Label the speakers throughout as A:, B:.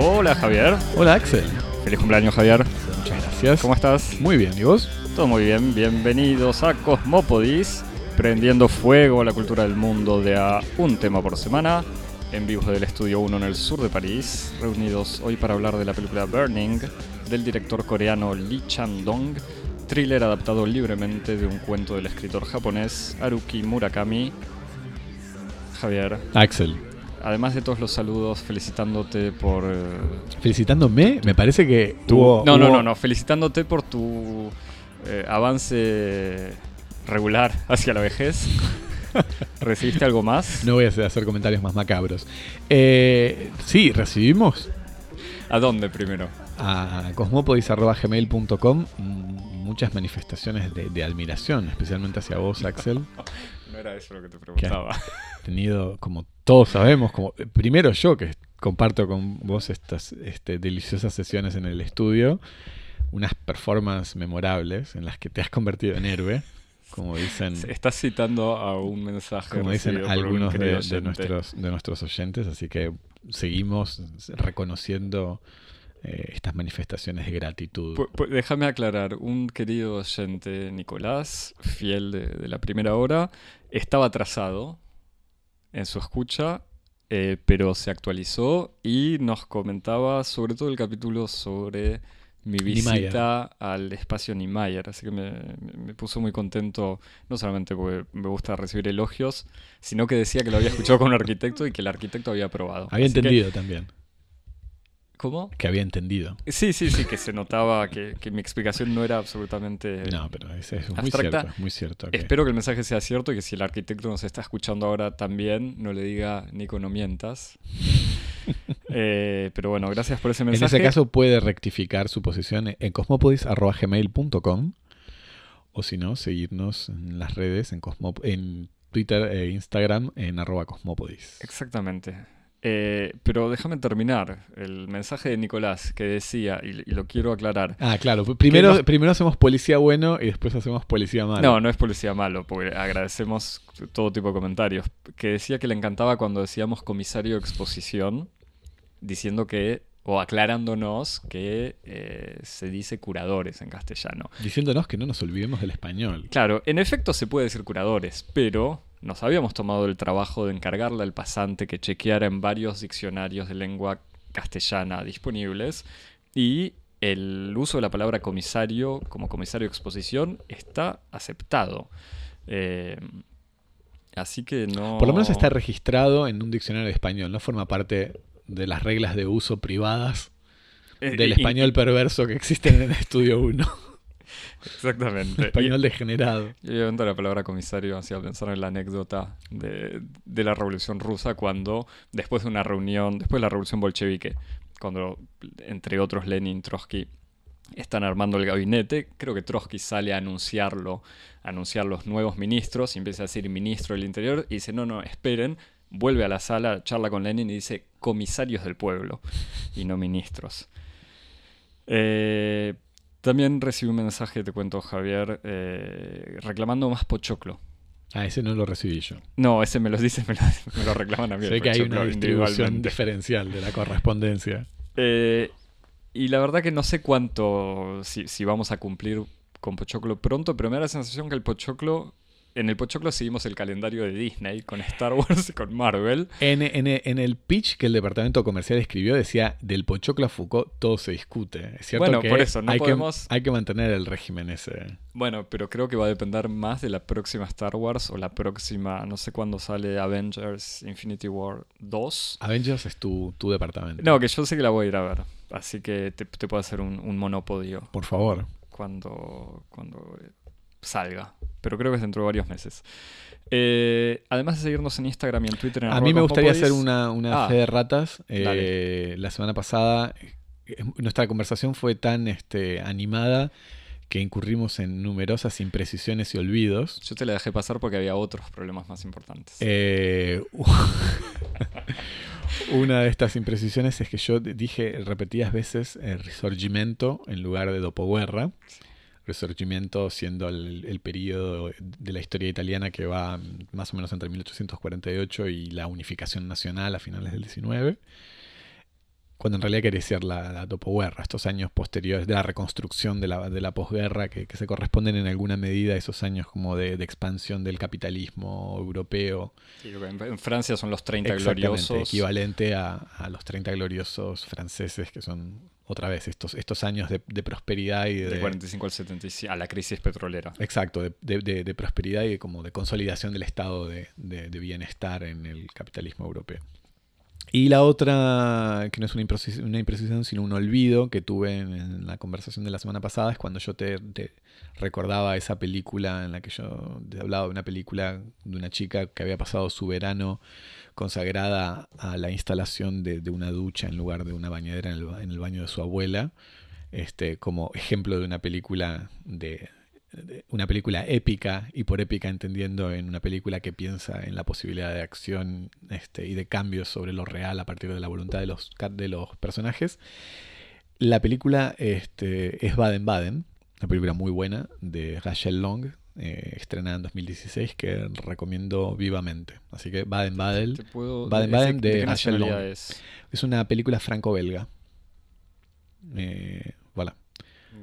A: Hola Javier.
B: Hola Axel.
A: Feliz cumpleaños Javier.
B: Muchas gracias.
A: ¿Cómo estás?
B: Muy bien, ¿y vos?
A: Todo muy bien. Bienvenidos a Cosmópodis, prendiendo fuego a la cultura del mundo de a un tema por semana, en vivo del Estudio 1 en el sur de París, reunidos hoy para hablar de la película Burning del director coreano Lee Chan-dong, thriller adaptado libremente de un cuento del escritor japonés Haruki Murakami. Javier,
B: Axel.
A: además de todos los saludos, felicitándote por eh,
B: Felicitándome, me parece que
A: tu-
B: tuvo-
A: no, no,
B: hubo-
A: no, no, felicitándote por tu eh, avance regular hacia la vejez. ¿Recibiste algo más?
B: No voy a hacer- hacer comentarios más macabros. Eh, sí, recibimos
A: ¿A dónde primero?
B: a cosmopodis.gmail.com mm, muchas manifestaciones de, de admiración, especialmente hacia vos, Axel.
A: No era eso lo que te preguntaba.
B: tenido, como todos sabemos, como eh, primero yo que comparto con vos estas este, deliciosas sesiones en el estudio, unas performances memorables en las que te has convertido en héroe, como dicen,
A: Estás citando a un mensaje
B: como dicen algunos de, nuestros, de nuestros oyentes, así que seguimos reconociendo eh, estas manifestaciones de gratitud.
A: Déjame aclarar, un querido oyente, Nicolás, fiel de, de la primera hora, estaba atrasado en su escucha, eh, pero se actualizó y nos comentaba sobre todo el capítulo sobre mi
B: Niemeyer.
A: visita al espacio Niemeyer. Así que me, puso muy contento, no solamente porque me gusta recibir elogios, sino que decía que lo había escuchado con un arquitecto y que el arquitecto había aprobado.
B: Había
A: Así que-
B: entendido también,
A: ¿Cómo?
B: que había entendido.
A: Sí, sí, sí, que se notaba que, que mi explicación no era absolutamente...
B: No, pero es, es muy cierto, es muy cierto.
A: Espero que el mensaje sea cierto y que si el arquitecto nos está escuchando ahora también, no le diga Nico, no mientas. Eh, pero bueno, gracias por ese
B: En
A: mensaje.
B: ese caso puede rectificar su posición en cosmopodis.gmail.com o si no, seguirnos en las redes, en, Cosmo- en Twitter e Instagram, en arroba cosmopodis.
A: Exactamente. Eh, pero déjame terminar el mensaje de Nicolás que decía, y, y lo quiero aclarar.
B: Ah, claro. Primero,
A: nos-
B: primero hacemos policía bueno y después hacemos policía malo.
A: No, no es policía malo, porque agradecemos todo tipo de comentarios. Que decía que le encantaba cuando decíamos comisario exposición, diciendo que, o aclarándonos que eh, se dice curadores en castellano.
B: Diciéndonos que no nos olvidemos del español.
A: Claro, en efecto se puede decir curadores, pero nos habíamos tomado el trabajo de encargarle al pasante que chequeara en varios diccionarios de lengua castellana disponibles y el uso de la palabra comisario como comisario de exposición está aceptado. Eh, así que no...
B: Por lo menos está registrado en un diccionario de español, no forma parte de las reglas de uso privadas
A: Eh,
B: del
A: y-
B: español perverso que existen en el Estudio 1.
A: Exactamente.
B: español degenerado.
A: Y obviamente la palabra comisario hacía pensar en la anécdota de, de la Revolución Rusa cuando, después de una reunión, después de la Revolución Bolchevique, cuando, entre otros, Lenin, Trotsky están armando el gabinete, creo que Trotsky sale a anunciarlo, a anunciar los nuevos ministros y empieza a decir ministro del Interior y dice, no, no, esperen, vuelve a la sala, charla con Lenin y dice comisarios del pueblo y no ministros. Eh, también recibí un mensaje, te cuento Javier, eh, reclamando más pochoclo.
B: Ah, ese no lo recibí yo.
A: No, ese me lo dice, me lo, me lo reclaman a mí.
B: Sé que hay una distribución diferencial de la correspondencia.
A: Eh, y la verdad que no sé cuánto, si, si vamos a cumplir con Pochoclo pronto, pero me da la sensación que el Pochoclo, en el Pochoclo seguimos el calendario de Disney con Star Wars y con Marvel.
B: En, en- en el pitch que el departamento comercial escribió decía, del Pochoclo a Foucault todo se discute. Es cierto
A: Bueno,
B: que
A: por eso, no
B: hay,
A: podemos-
B: que, hay que mantener el régimen ese.
A: Bueno, pero creo que va a depender más de la próxima Star Wars o la próxima, no sé cuándo sale Avengers Infinity War 2.
B: Avengers es tu, tu departamento.
A: No, que yo sé que la voy a ir a ver, así que te, te puedo hacer un, un monopodio.
B: Por favor.
A: cuando, cuando salga. Pero creo que es dentro de varios meses. Eh, además de seguirnos en Instagram y en Twitter. En
B: A mí me gustaría hacer una, una
A: Ah,
B: fe de ratas. Eh, la semana pasada eh, nuestra conversación fue tan este, animada que incurrimos en numerosas imprecisiones y olvidos.
A: Yo te la dejé pasar porque había otros problemas más importantes.
B: Eh, una de estas imprecisiones es que yo dije repetidas veces el risorgimento en lugar de dopoguerra. Risorgimento siendo el, el periodo de la historia italiana que va más o menos entre 1848 y la unificación nacional a finales del 19 cuando en realidad quiere decir la, la topoguerra, estos años posteriores de la reconstrucción de la, de la posguerra, que, que, se corresponden en alguna medida a esos años como de, de expansión del capitalismo europeo.
A: Sí, en, en, Francia son los 30 gloriosos.
B: equivalente a, a, los 30 gloriosos franceses, que son otra vez estos, estos años de, de prosperidad y de...
A: Del 45 al 75, a la crisis petrolera.
B: Exacto, de, de prosperidad y como de consolidación del estado de bienestar en el capitalismo europeo. Y la otra, que no es una imprecisión, sino un olvido que tuve en, la conversación de la semana pasada, es cuando yo te, recordaba esa película en la que yo te hablaba de una película de una chica que había pasado su verano consagrada a la instalación de, de una ducha en lugar de una bañadera en el, en el baño de su abuela, este, como ejemplo de una película de, una película épica y por épica entendiendo en una película que piensa en la posibilidad de acción este, y de cambios sobre lo real a partir de la voluntad de los, de los personajes. La película este, es Baden Baden, una película muy buena de Rachel Long, eh, estrenada en 2016 que recomiendo vivamente. Así que Baden Baden, Baden, Baden de, de Rachel Long. Es? es? una película franco-belga. Eh.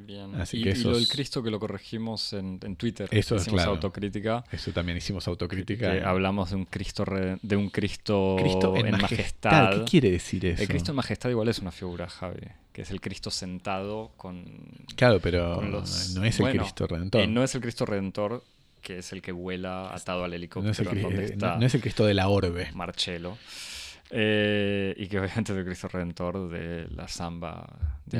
A: Bien. Así y, que eso y lo del Cristo que lo corregimos en, en Twitter.
B: Eso
A: hicimos
B: es claro.
A: autocrítica.
B: Eso también hicimos autocrítica.
A: Que hablamos de un Cristo re, de un Cristo,
B: Cristo en,
A: en
B: majestad.
A: majestad.
B: ¿Qué quiere decir eso?
A: El Cristo en majestad igual es una figura, Javi, que es el Cristo sentado con
B: Claro, pero
A: con los,
B: no es el
A: bueno,
B: Cristo redentor.
A: Eh, no es el Cristo redentor que es el que vuela atado al helicóptero
B: no es el,
A: donde está
B: no, no es el Cristo de la orbe.
A: Marcelo. Eh, y que obviamente es el Cristo Redentor de la samba
B: de,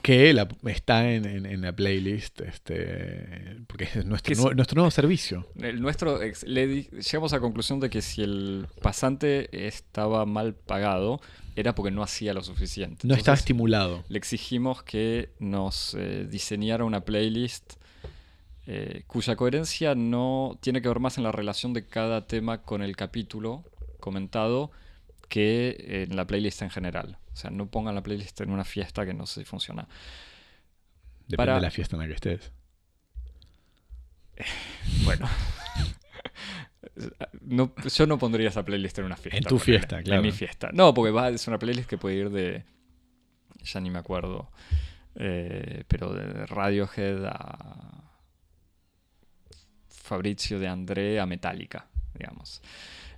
B: que la, está en, en, en, la playlist, este, porque es nuestro, es, nuevo, nuestro nuevo servicio.
A: El nuestro, le, llegamos a la conclusión de que si el pasante estaba mal pagado, era porque no hacía lo suficiente.
B: No Entonces, estaba estimulado.
A: Le exigimos que nos eh, diseñara una playlist eh, cuya coherencia no tiene que ver más en la relación de cada tema con el capítulo comentado que en la playlist en general. O sea, no pongan la playlist en una fiesta que no sé si funciona.
B: Depende Para... de la fiesta en la que estés.
A: bueno. no, yo no pondría esa playlist en una fiesta.
B: En tu fiesta, claro.
A: En mi fiesta. No, porque va, es una playlist que puede ir de. Ya ni me acuerdo. Eh, pero de Radiohead a. Fabrizio de André a Metallica, digamos.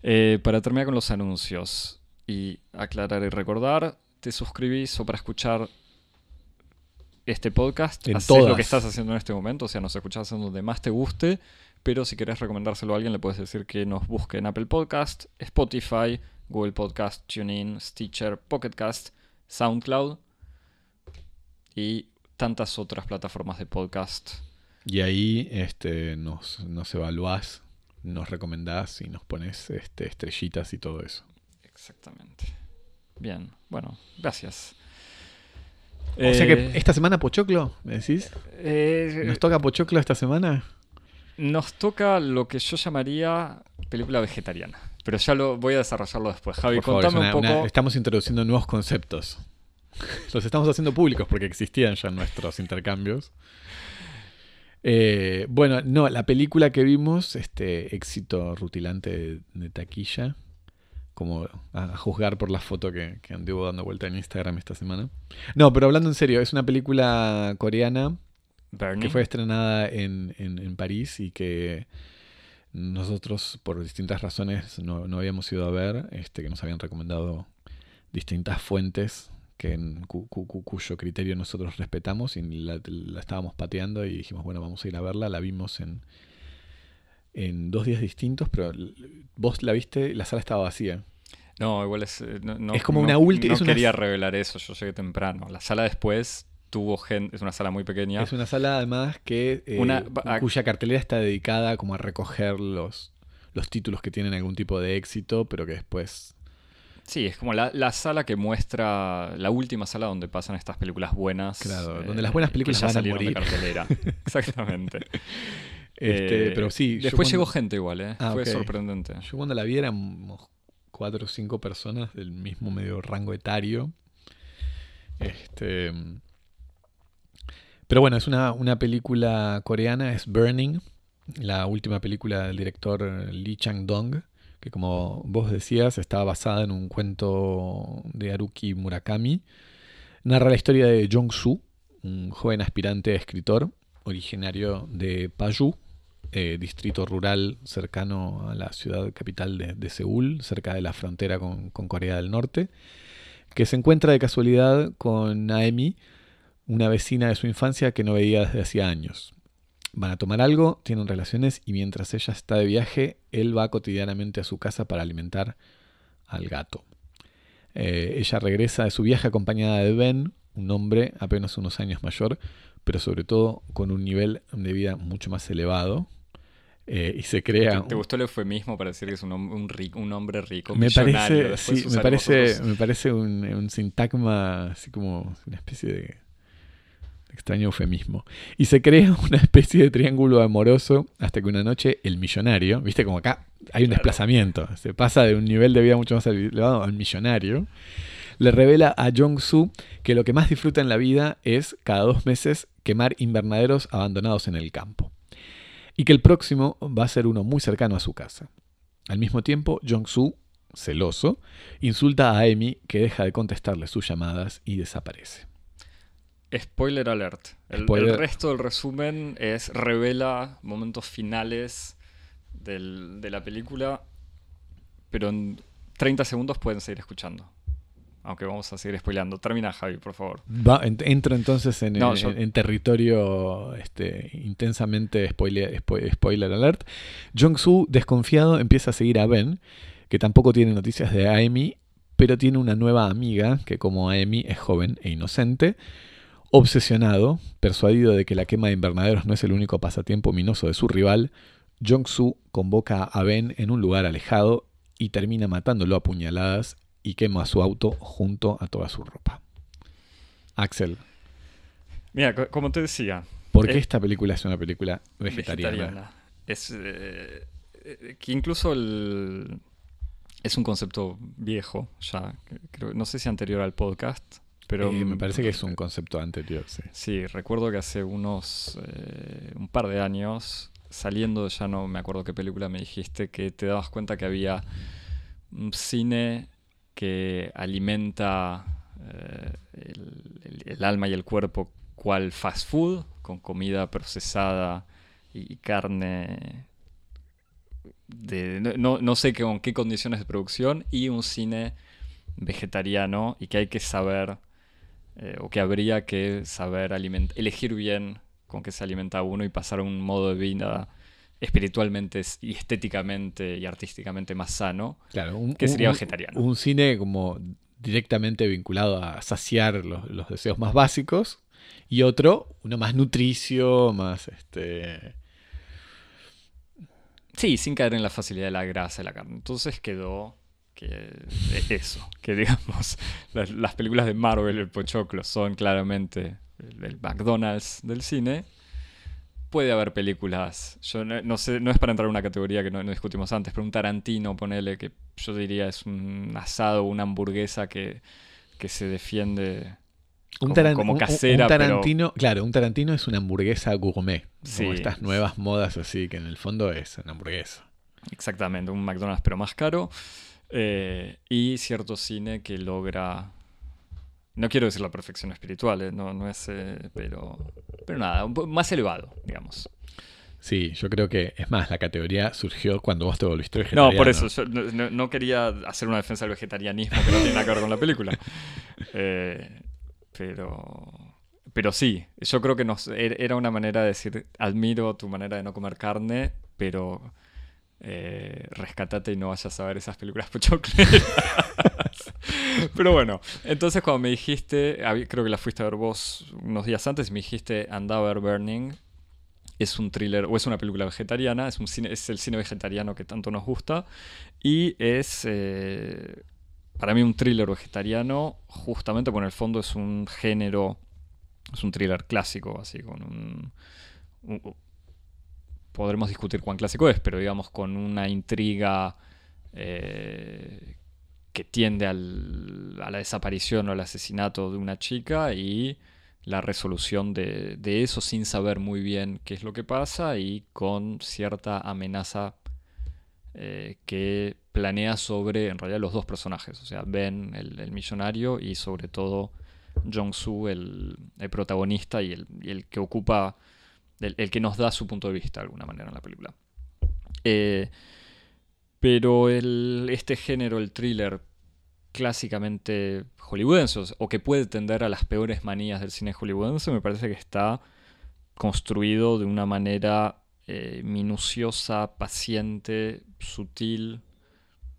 A: Eh, para terminar con los anuncios y aclarar y recordar, te suscribís o para escuchar este podcast,
B: en
A: haces
B: todas.
A: lo que estás haciendo en este momento, o sea, nos escuchás en donde más te guste, pero si querés recomendárselo a alguien, le puedes decir que nos busque en Apple Podcast, Spotify, Google Podcast, TuneIn, Stitcher, Pocketcast, SoundCloud y tantas otras plataformas de podcast.
B: Y ahí este, nos, nos evaluás nos recomendás y nos pones este, estrellitas y todo eso.
A: Exactamente. Bien, bueno, gracias.
B: O eh, sea que esta semana Pochoclo, ¿me decís? Eh, ¿Nos toca Pochoclo esta semana?
A: Nos toca lo que yo llamaría película vegetariana. Pero ya lo voy a desarrollarlo después. Javi, contame
B: favor, una,
A: un poco.
B: Una, estamos introduciendo nuevos conceptos. Los estamos haciendo públicos porque existían ya nuestros intercambios. Eh, bueno, no, la película que vimos, este éxito rutilante de, de taquilla, como a, juzgar por la foto que, que, anduvo dando vuelta en Instagram esta semana. No, pero hablando en serio, es una película coreana
A: Bernie.
B: que fue estrenada en, en, en, París y que nosotros, por distintas razones, no, no habíamos ido a ver, este, que nos habían recomendado distintas fuentes que en, cu, cu, cuyo criterio nosotros respetamos y la, la, estábamos pateando y dijimos, bueno, vamos a ir a verla. La vimos en, en dos días distintos, pero vos la viste, la sala estaba vacía.
A: No, igual es. No, no
B: es como
A: no,
B: una última.
A: No quería una... revelar eso, yo llegué temprano. La sala después tuvo gente. Es una sala muy pequeña.
B: Es una sala además que. Eh, una, a, cuya cartelera está dedicada como a recoger los, los títulos que tienen algún tipo de éxito, pero que después
A: Sí, es como la, la, sala que muestra, la última sala donde pasan estas películas buenas.
B: Claro, eh, donde las buenas películas
A: ya
B: van
A: salieron
B: a morir.
A: de cartelera. Exactamente.
B: Este, eh, pero sí.
A: Después llegó gente igual, ¿eh?
B: Ah,
A: Fue
B: okay.
A: sorprendente.
B: Yo cuando la vi éramos cuatro o cinco personas del mismo medio rango etario. Este. Pero bueno, es una, una película coreana, es Burning, la última película del director Lee Chang-dong, que como vos decías estaba basada en un cuento de Haruki Murakami. Narra la historia de Jong-soo, un joven aspirante a escritor originario de Paju, eh, distrito rural cercano a la ciudad capital de, Seúl, cerca de la frontera con, Corea del Norte, que se encuentra de casualidad con Naemi, una vecina de su infancia que no veía desde hacía años. Van a tomar algo, tienen relaciones y mientras ella está de viaje, él va cotidianamente a su casa para alimentar al gato. Eh, ella regresa de su viaje acompañada de Ben, un hombre apenas unos años mayor, pero sobre todo con un nivel de vida mucho más elevado. Eh, y se crea.
A: ¿Te, gustó el eufemismo para decir que es un, un, rico, un hombre rico?
B: Me parece, sí, me parece, me parece un, un, sintagma así como una especie de extraño eufemismo. Y se crea una especie de triángulo amoroso hasta que una noche el millonario, viste como acá hay un desplazamiento, se pasa de un nivel de vida mucho más elevado al millonario, le revela a Jong-soo que lo que más disfruta en la vida es cada dos meses quemar invernaderos abandonados en el campo. Y que el próximo va a ser uno muy cercano a su casa. Al mismo tiempo, Jong-soo, celoso, insulta a Amy que deja de contestarle sus llamadas y desaparece.
A: Spoiler alert. El, resto del resumen es revela momentos finales de la película, pero en 30 segundos pueden seguir escuchando. Aunque vamos a seguir spoileando. Termina, Javi, por favor.
B: entro entonces en, en, territorio este, intensamente spoiler, spoiler alert. Jong-soo, desconfiado, empieza a seguir a Ben, que tampoco tiene noticias de Amy, pero tiene una nueva amiga que, como Amy, es joven e inocente. Obsesionado, persuadido de que la quema de invernaderos no es el único pasatiempo minoso de su rival, Jong-soo convoca a Ben en un lugar alejado y termina matándolo a puñaladas y quema su auto junto a toda su ropa. Axel.
A: Mira, como te decía.
B: ¿Por qué esta película es una película vegetariana?
A: Es eh, eh, que incluso el, es un concepto viejo ya. Creo, no sé si anterior al podcast, pero
B: eh, me parece que es un concepto anterior, sí.
A: Sí, recuerdo que hace unos eh, un par de años, saliendo, ya no me acuerdo qué película me dijiste, que te dabas cuenta que había un cine que alimenta eh, el, alma y el cuerpo cual fast food, con comida procesada y, carne de no, no sé con qué condiciones de producción, y un cine vegetariano y que hay que saber eh, o que habría que saber elegir bien con qué se alimenta uno y pasar a un modo de vida espiritualmente y estéticamente y artísticamente más sano,
B: claro,
A: que sería vegetariano.
B: Un cine como directamente vinculado a saciar los, deseos más básicos y otro, uno más nutricio, más este...
A: Sí, sin caer en la facilidad de la grasa de la carne. Entonces quedó que eso, que digamos, las, películas de Marvel, el Pochoclo, son claramente el, McDonald's del cine. Puede haber películas, yo no, sé, no es para entrar en una categoría que no, discutimos antes, pero un Tarantino, ponele, que yo diría es un asado, una hamburguesa que, que se defiende como, casera.
B: Un, Tarantino, claro, un Tarantino es una hamburguesa gourmet. como estas nuevas modas así, que en el fondo es una hamburguesa.
A: Exactamente, un McDonald's pero más caro. Eh, y cierto cine que logra. No quiero decir la perfección espiritual, eh, no, no es. Eh, pero, pero nada, más elevado, digamos.
B: Sí, yo creo que, es más, la categoría surgió cuando vos te volviste vegetariano.
A: No, por eso, yo no, quería hacer una defensa del vegetarianismo que no tiene nada que ver con la película. pero, pero sí, yo creo que nos, er, era una manera de decir, admiro tu manera de no comer carne, pero eh, rescatate y no vayas a ver esas películas pochocleras. Pero bueno, entonces cuando me dijiste, creo que la fuiste a ver vos unos días antes, me dijiste andaba ver Burning. Es un thriller o es una película vegetariana, es, un es el cine vegetariano que tanto nos gusta. Y es eh, para mí un thriller vegetariano, justamente porque en el fondo es un género, es un thriller clásico, así, con un podremos discutir cuán clásico es, pero digamos con una intriga eh, que tiende al, a la desaparición o al asesinato de una chica y la resolución de, eso sin saber muy bien qué es lo que pasa y con cierta amenaza eh, que planea sobre, en realidad, los dos personajes, o sea, Ben, el, millonario, y sobre todo Jong-Soo, el, protagonista y el, que ocupa, el, que nos da su punto de vista de alguna manera en la película. Eh, pero este género, el thriller, clásicamente hollywoodense, o que puede tender a las peores manías del cine hollywoodense, me parece que está construido de una manera eh, minuciosa, paciente, sutil,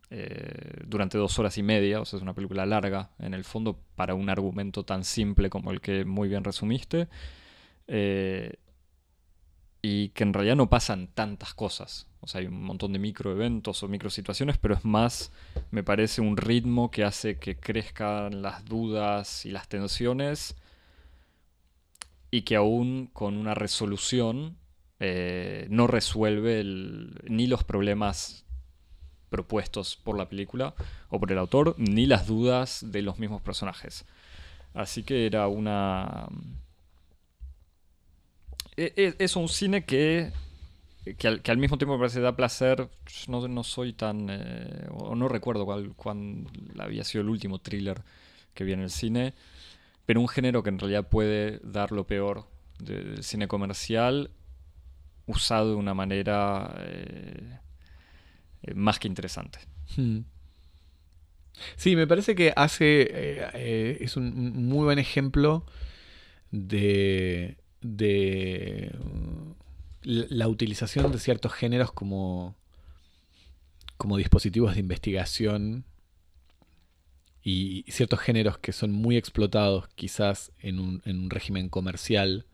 A: eh, durante dos horas y media, o sea, es una película larga, en el fondo, para un argumento tan simple como el que muy bien resumiste, eh, y que en realidad no pasan tantas cosas. O sea, hay un montón de microeventos o microsituaciones, pero es más, me parece, un ritmo que hace que crezcan las dudas y las tensiones y que aún con una resolución eh, no resuelve ni los problemas propuestos por la película o por el autor, ni las dudas de los mismos personajes. Así que era una... E, e, es un cine que que al, mismo tiempo me parece da placer. No, no soy tan. Eh, o no recuerdo cuál, cuál había sido el último thriller que vi en el cine. Pero un género que en realidad puede dar lo peor del cine comercial, usado de una manera eh, eh, más que interesante. Hmm.
B: Sí, me parece que hace. es un muy buen ejemplo de. de la utilización de ciertos géneros como, como dispositivos de investigación y ciertos géneros que son muy explotados quizás en un, en un régimen comercial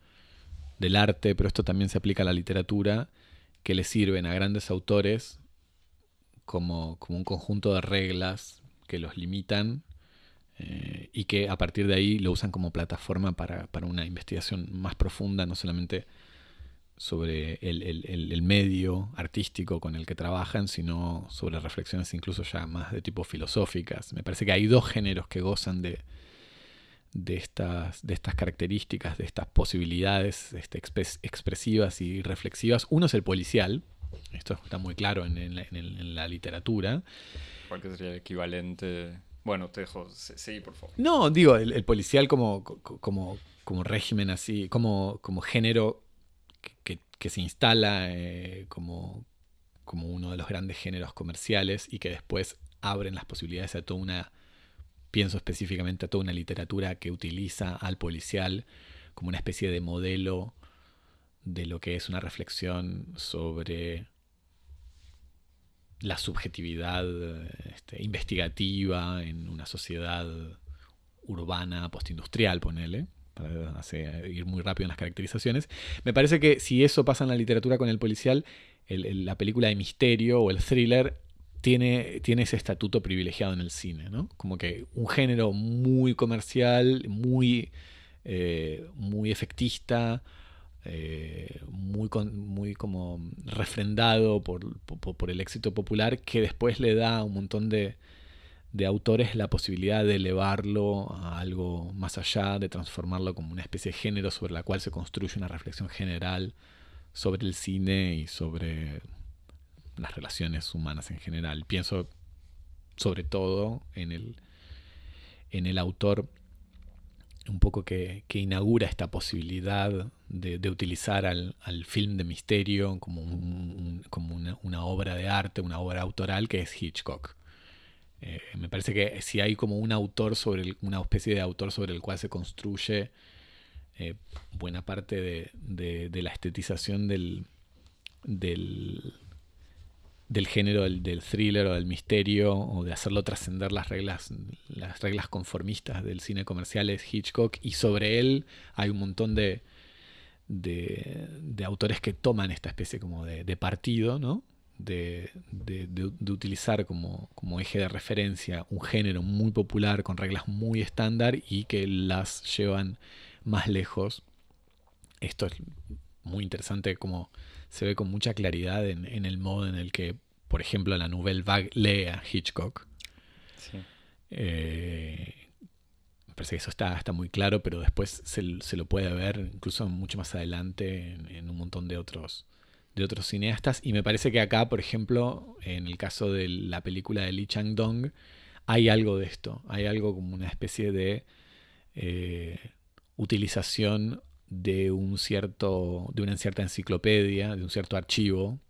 B: del arte, pero esto también se aplica a la literatura, que le sirven a grandes autores como, como un conjunto de reglas que los limitan eh, y que a partir de ahí lo usan como plataforma para, para una investigación más profunda, no solamente sobre el, medio artístico con el que trabajan, sino sobre reflexiones incluso ya más de tipo filosóficas. Me parece que hay dos géneros que gozan de, de, estas, de estas características, de estas posibilidades este, expresivas y reflexivas. Uno es el policial, esto está muy claro en, la literatura.
A: ¿Cuál sería el equivalente? Bueno, te dejo, sí, por favor.
B: No, digo, el, policial como, como, como régimen así, como, como género que, se instala eh, como, como uno de los grandes géneros comerciales y que después abren las posibilidades a toda una, pienso específicamente a toda una literatura que utiliza al policial como una especie de modelo de lo que es una reflexión sobre la subjetividad este, investigativa en una sociedad urbana postindustrial, ponele para ir muy rápido en las caracterizaciones. Me parece que si eso pasa en la literatura con el policial, la película de misterio o el thriller tiene, tiene ese estatuto privilegiado en el cine, ¿no? Como que un género muy comercial, muy, eh, muy efectista, eh, muy, muy como refrendado por, por, el éxito popular, que después le da un montón de, de autores la posibilidad de elevarlo a algo más allá, de transformarlo como una especie de género sobre la cual se construye una reflexión general sobre el cine y sobre las relaciones humanas en general. Pienso sobre todo en el, en el autor un poco que, inaugura esta posibilidad de, utilizar al, film de misterio como, como una obra de arte, una obra autoral que es Hitchcock. Eh, me parece que si hay como un autor sobre una especie de autor sobre el cual se construye eh, buena parte de, la estetización del, del, género del, thriller o del misterio o de hacerlo trascender las reglas, las reglas conformistas del cine comercial es Hitchcock y sobre él hay un montón de, de, autores que toman esta especie como de partido, ¿no? De, utilizar como, eje de referencia un género muy popular con reglas muy estándar y que las llevan más lejos. Esto es muy interesante como se ve con mucha claridad en, el modo en el que, por ejemplo, la Nouvelle Vague lee a Hitchcock. Eh, me parece que eso está, está muy claro, pero después se, lo puede ver incluso mucho más adelante en, un montón de otros, de otros cineastas. Y me parece que acá, por ejemplo, en el caso de la película de Lee Chang-dong, hay algo de esto. Hay algo como una especie de eh, utilización de un cierto. de una cierta enciclopedia, de un cierto archivo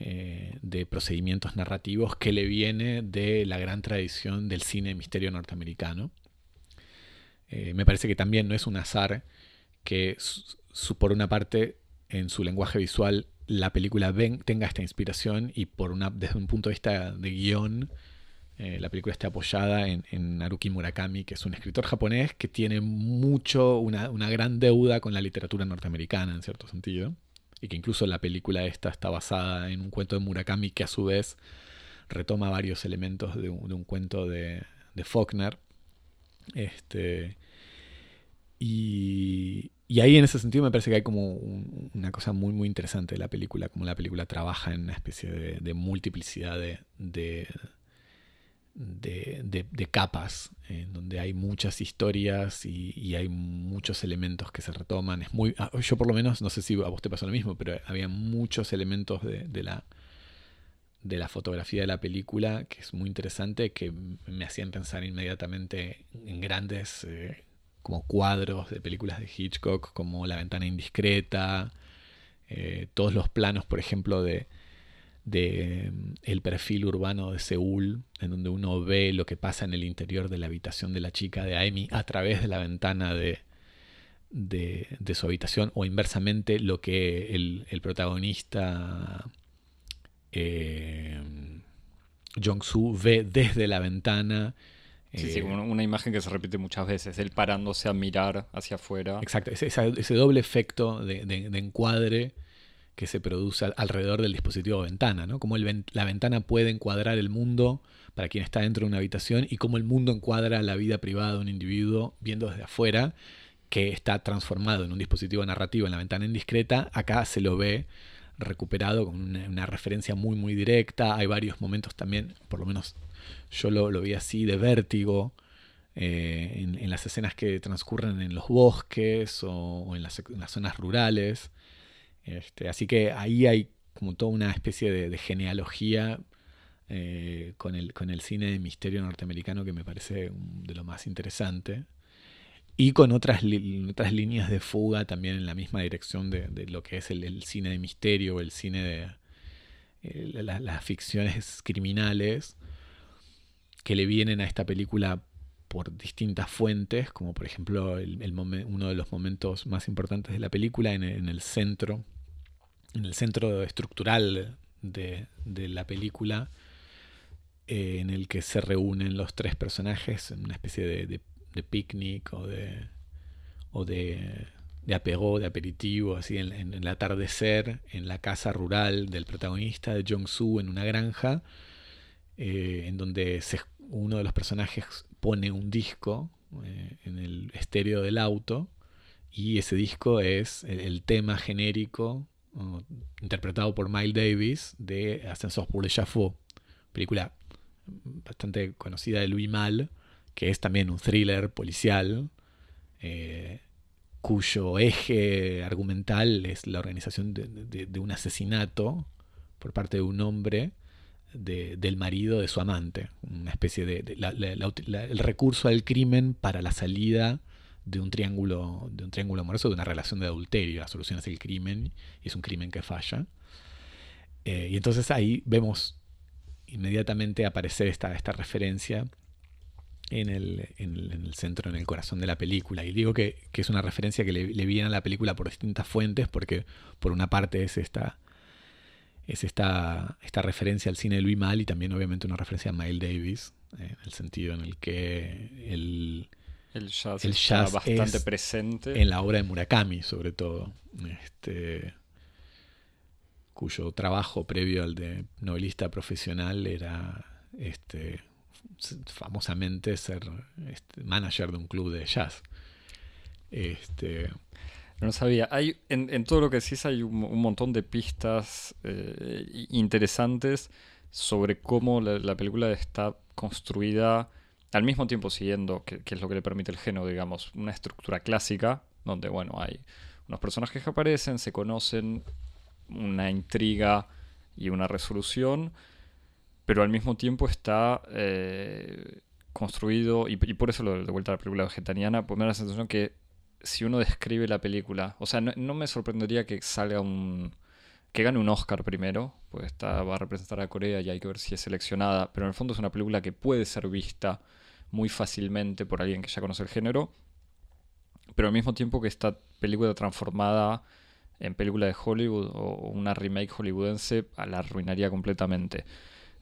B: eh, de procedimientos narrativos que le viene de la gran tradición del cine misterio norteamericano. Eh, me parece que también no es un azar que, por una parte, en su lenguaje visual, la película tenga esta inspiración y por una, desde un punto de vista de guion, eh, la película esté apoyada en, en, Haruki Murakami, que es un escritor japonés que tiene mucho, una, una gran deuda con la literatura norteamericana, en cierto sentido y que incluso la película esta está basada en un cuento de Murakami que a su vez retoma varios elementos de un, cuento de, Faulkner. Este, y, ahí en ese sentido me parece que hay como una cosa muy muy interesante de la película, como la película trabaja en una especie de, multiplicidad de, de, capas, en donde hay muchas historias y, hay muchos elementos que se retoman. Es muy, ah, yo por lo menos, no sé si a vos te pasó lo mismo, pero había muchos elementos de, la, de la fotografía de la película que es muy interesante, que me hacían pensar inmediatamente en grandes eh, como cuadros de películas de Hitchcock, como La ventana indiscreta, eh, todos los planos, por ejemplo, de mm, el perfil urbano de Seúl, en donde uno ve lo que pasa en el interior de la habitación de la chica de Amy a través de la ventana de, su habitación, o inversamente lo que el, protagonista eh, Jong-soo ve desde la ventana.
A: Sí, sí, eh, una imagen que se repite muchas veces, él parándose a mirar hacia afuera.
B: Exacto, ese, ese doble efecto de, de encuadre que se produce alrededor del dispositivo ventana, ¿no? Cómo la ventana puede encuadrar el mundo para quien está dentro de una habitación y cómo el mundo encuadra la vida privada de un individuo viendo desde afuera que está transformado en un dispositivo narrativo en la ventana indiscreta, acá se lo ve recuperado con una, referencia muy muy directa, hay varios momentos también, por lo menos yo lo, vi así, de vértigo, eh, en, las escenas que transcurren en los bosques o, en, las, en, las, zonas rurales, este, así que ahí hay como toda una especie de, genealogía eh, con, el, con el cine de misterio norteamericano que me parece de lo más interesante. Y con otras, otras líneas de fuga también en la misma dirección de, lo que es el, cine de misterio o el cine de eh, las ficciones criminales que le vienen a esta película por distintas fuentes, como por ejemplo el, uno de los momentos más importantes de la película en el centro en el centro estructural de, la película, eh, en el que se reúnen los tres personajes en una especie de, picnic o de, o de, de apego, de aperitivo, así en, el atardecer, en la casa rural del protagonista de Jong-soo en una granja, eh, en donde uno de los personajes pone un disco eh, en el estéreo del auto y ese disco es el tema genérico interpretado por Miles Davis de Ascensos por le Chaffaux, película bastante conocida de Louis Mal, que es también un thriller policial, eh, cuyo eje argumental es la organización de, un asesinato por parte de un hombre del marido de su amante, una especie de, el recurso al crimen para la salida de un triángulo, de un triángulo amoroso, de una relación de adulterio. La solución es el crimen y es un crimen que falla. Eh, y entonces ahí vemos inmediatamente aparecer esta, esta referencia en el, en, el, centro, en el corazón de la película. Y digo que, es una referencia que le, viene a la película por distintas fuentes, porque por una parte es esta, es esta, esta referencia al cine de Louis Mal y también obviamente una referencia a Miles Davis, eh, en el sentido en el que el,
A: el jazz, está bastante presente.
B: En la obra de Murakami, sobre todo. Este, cuyo trabajo previo al de novelista profesional era este, famosamente ser este, manager de un club de jazz. Este,
A: no sabía. Hay, en, todo lo que decís hay un, montón de pistas eh, interesantes sobre cómo la, película está construida al mismo tiempo siguiendo, que, es lo que le permite el género, digamos, una estructura clásica, donde, bueno, hay unos personajes que aparecen, se conocen, una intriga y una resolución, pero al mismo tiempo está eh, construido, y, por eso lo de vuelta a la película vegetariana, pues me da la sensación que si uno describe la película, o sea, no, me sorprendería que salga un... que gane un Oscar primero, pues está, va a representar a Corea y hay que ver si es seleccionada, pero en el fondo es una película que puede ser vista muy fácilmente por alguien que ya conoce el género, pero al mismo tiempo que esta película transformada en película de Hollywood o una remake hollywoodense la arruinaría completamente.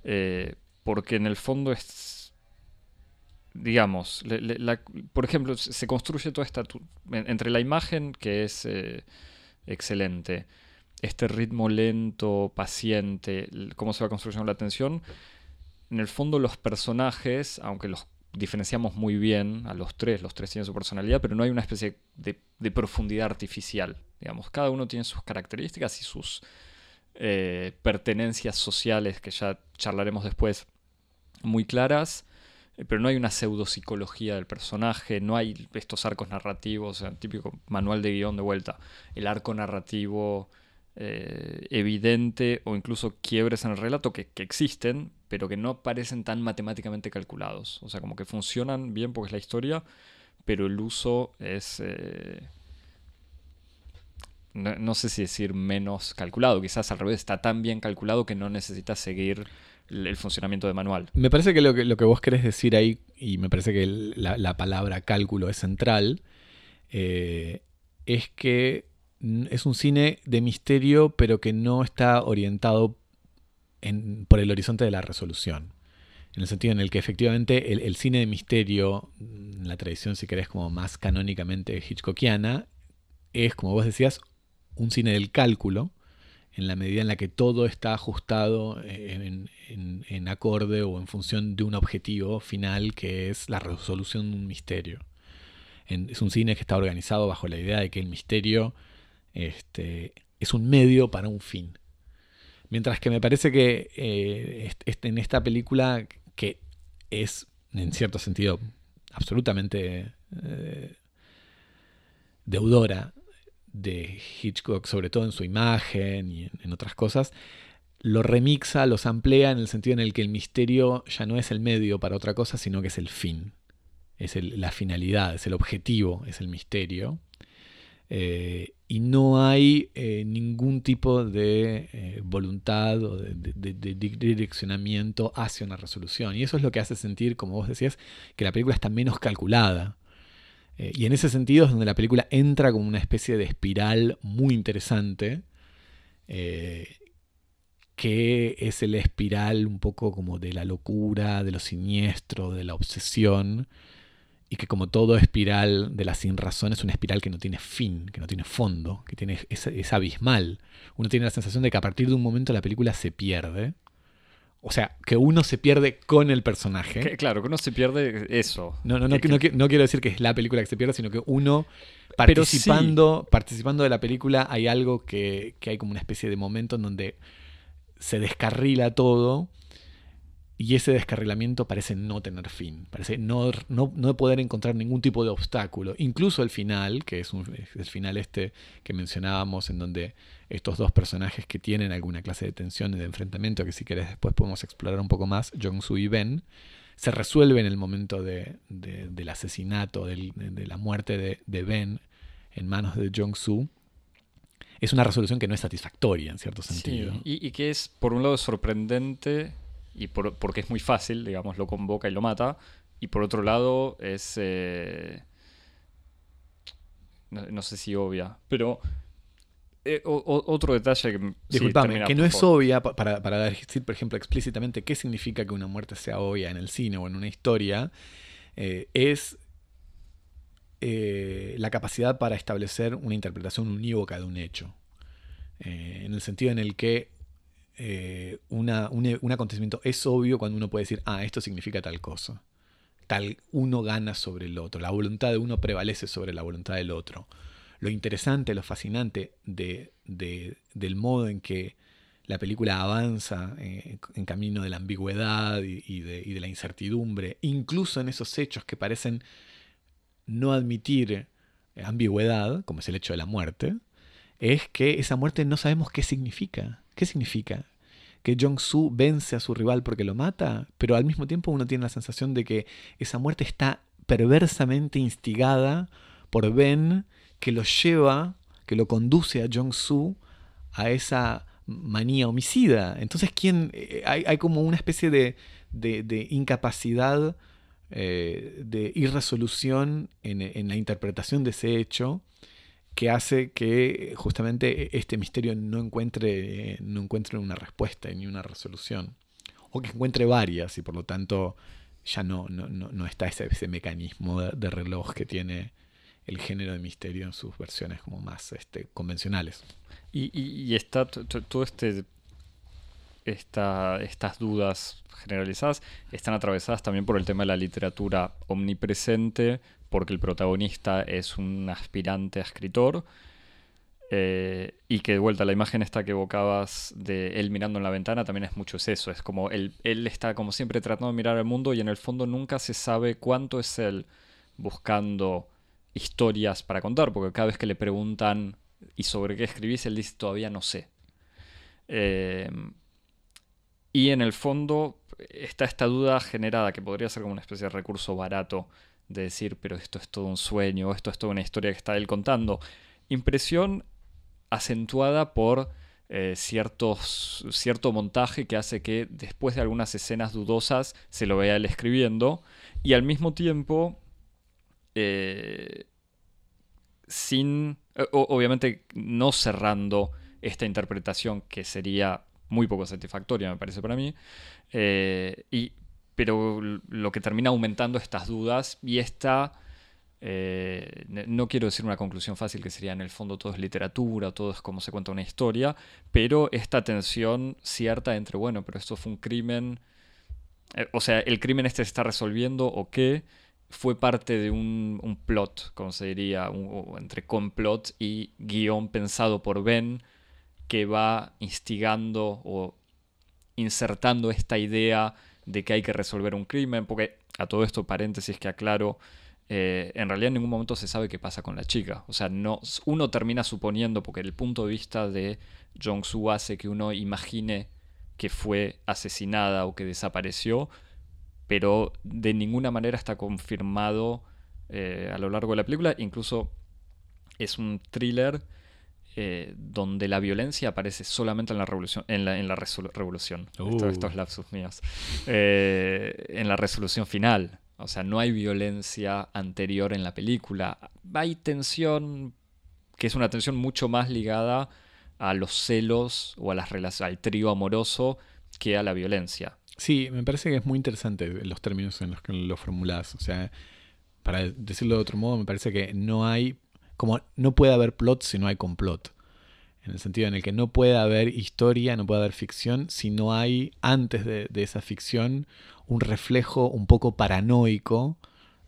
A: Eh, porque en el fondo es, digamos, por ejemplo, se construye toda esta, entre la imagen que es eh, excelente, este ritmo lento, paciente, cómo se va construyendo la atención, en el fondo los personajes, aunque los diferenciamos muy bien a los tres, los tres tienen su personalidad, pero no hay una especie de, profundidad artificial. Digamos, cada uno tiene sus características y sus eh, pertenencias sociales, que ya charlaremos después, muy claras, pero no hay una pseudopsicología del personaje, no hay estos arcos narrativos, el típico manual de guion de vuelta, el arco narrativo eh, evidente o incluso quiebres en el relato que, existen, pero que no parecen tan matemáticamente calculados. O sea, como que funcionan bien porque es la historia, pero el uso es... Eh, no, sé si decir menos calculado, quizás al revés, está tan bien calculado que no necesita seguir el, funcionamiento de manual.
B: Me parece que lo, que lo que vos querés decir ahí, y me parece que la, palabra cálculo es central, eh, es que es un cine de misterio, pero que no está orientado por el horizonte de la resolución. En el sentido en el que efectivamente el, cine de misterio, en la tradición, si querés, como más canónicamente hitchcockiana, es, como vos decías, un cine del cálculo, en la medida en la que todo está ajustado en, acorde o en función de un objetivo final que es la resolución de un misterio. es un cine que está organizado bajo la idea de que el misterio este, es un medio para un fin. Mientras que me parece que eh, en esta película, que es en cierto sentido absolutamente eh, deudora de Hitchcock, sobre todo en su imagen y en, otras cosas, lo remixa, los amplía en el sentido en el que el misterio ya no es el medio para otra cosa, sino que es el fin, es la finalidad, es el objetivo, es el misterio. Eh, y no hay eh, ningún tipo de eh, voluntad o de, direccionamiento hacia una resolución. Y eso es lo que hace sentir, como vos decías, que la película está menos calculada. Y en ese sentido es donde la película entra como una especie de espiral muy interesante, que es el espiral un poco como de la locura, de lo siniestro, de la obsesión y que como todo espiral de la sin razón es una espiral que no tiene fin, que no tiene fondo, que tiene, es, abismal. Uno tiene la sensación de que a partir de un momento la película se pierde. O sea, que uno se pierde con el personaje.
A: claro, que uno se pierde eso.
B: No, no, no, no, quiero decir que es la película que se pierde, sino que uno participando, participando de la película hay algo que, que hay como una especie de momento en donde se descarrila todo y ese descarrilamiento parece no tener fin, parece no, no, poder encontrar ningún tipo de obstáculo. Incluso el final, que es, el final este que mencionábamos, en donde estos dos personajes que tienen alguna clase de tensión y de enfrentamiento, que si querés después podemos explorar un poco más, Jong-Soo y Ben, se resuelve en el momento de, del asesinato, de la muerte de, Ben en manos de Jong-Soo. Es una resolución que no es satisfactoria en cierto sentido.
A: y, y que es, por un lado, sorprendente y porque es muy fácil, digamos, lo convoca y lo mata. Y por otro lado, es. Eh, no, sé si obvia, pero. Eh, otro detalle que.
B: Disculpame, que no es obvia, para, para decir, por ejemplo, explícitamente qué significa que una muerte sea obvia en el cine o en una historia, eh, es la capacidad para establecer una interpretación unívoca de un hecho. en el sentido en el que eh, una, un, acontecimiento es obvio cuando uno puede decir, ah, esto significa tal cosa. Tal uno gana sobre el otro, la voluntad de uno prevalece sobre la voluntad del otro. Lo interesante, lo fascinante de, del modo en que la película avanza eh, en camino de la ambigüedad y, de, la incertidumbre, incluso en esos hechos que parecen no admitir ambigüedad, como es el hecho de la muerte, es que esa muerte no sabemos qué significa. ¿Qué significa? Que Jong-Soo vence a su rival porque lo mata, pero al mismo tiempo uno tiene la sensación de que esa muerte está perversamente instigada por Ben, que lo lleva, que lo conduce a Jong-Soo a esa manía homicida. Entonces, ¿quién? Eh, hay, como una especie de, incapacidad, eh, de irresolución en, la interpretación de ese hecho que hace que justamente este misterio no encuentre, no encuentre una respuesta ni una resolución. O que encuentre varias y por lo tanto ya no, no, está ese, ese mecanismo de, reloj que tiene el género de misterio en sus versiones como más este, convencionales.
A: Y, está todo este estas dudas generalizadas están atravesadas también por el tema de la literatura omnipresente, porque el protagonista es un aspirante a escritor. Eh, y que de vuelta la imagen esta que evocabas de él mirando en la ventana también es mucho eso. Es como él, él está como siempre tratando de mirar al mundo y en el fondo nunca se sabe cuánto es él buscando historias para contar, porque cada vez que le preguntan ¿y sobre qué escribís? Él dice, todavía no sé. Eh, y en el fondo está esta duda generada, que podría ser como una especie de recurso barato, de decir, pero esto es todo un sueño, esto es toda una historia que está él contando. Impresión acentuada por eh, ciertos, cierto montaje que hace que después de algunas escenas dudosas se lo vea él escribiendo y al mismo tiempo eh, sin eh, obviamente no cerrando esta interpretación que sería muy poco satisfactoria, me parece para mí, eh, y, pero lo que termina aumentando estas dudas y esta, no quiero decir una conclusión fácil que sería en el fondo todo es literatura, todo es como se cuenta una historia, pero esta tensión cierta entre, bueno, pero esto fue un crimen, o sea, el crimen este se está resolviendo o qué, fue parte de un, plot, como se diría, entre complot y guion pensado por Ben, que va instigando o insertando esta idea de que hay que resolver un crimen, porque a todo esto, paréntesis que aclaro, eh, en realidad en ningún momento se sabe qué pasa con la chica. O sea, no, uno termina suponiendo, porque el punto de vista de Jong-Soo hace que uno imagine que fue asesinada o que desapareció, pero de ninguna manera está confirmado eh, a lo largo de la película. Incluso es un thriller eh, donde la violencia aparece solamente en la revolución. En la, en la revolución. estos uh. lapsus míos. Eh, en la resolución final. O sea, no hay violencia anterior en la película. Hay tensión, que es una tensión mucho más ligada a los celos o a las al trío amoroso que a la violencia.
B: Sí, me parece que es muy interesante los términos en los que lo formulás. O sea, para decirlo de otro modo, me parece que no hay, como no puede haber plot si no hay complot. En el sentido en el que no puede haber historia, no puede haber ficción, si no hay antes de, esa ficción un reflejo un poco paranoico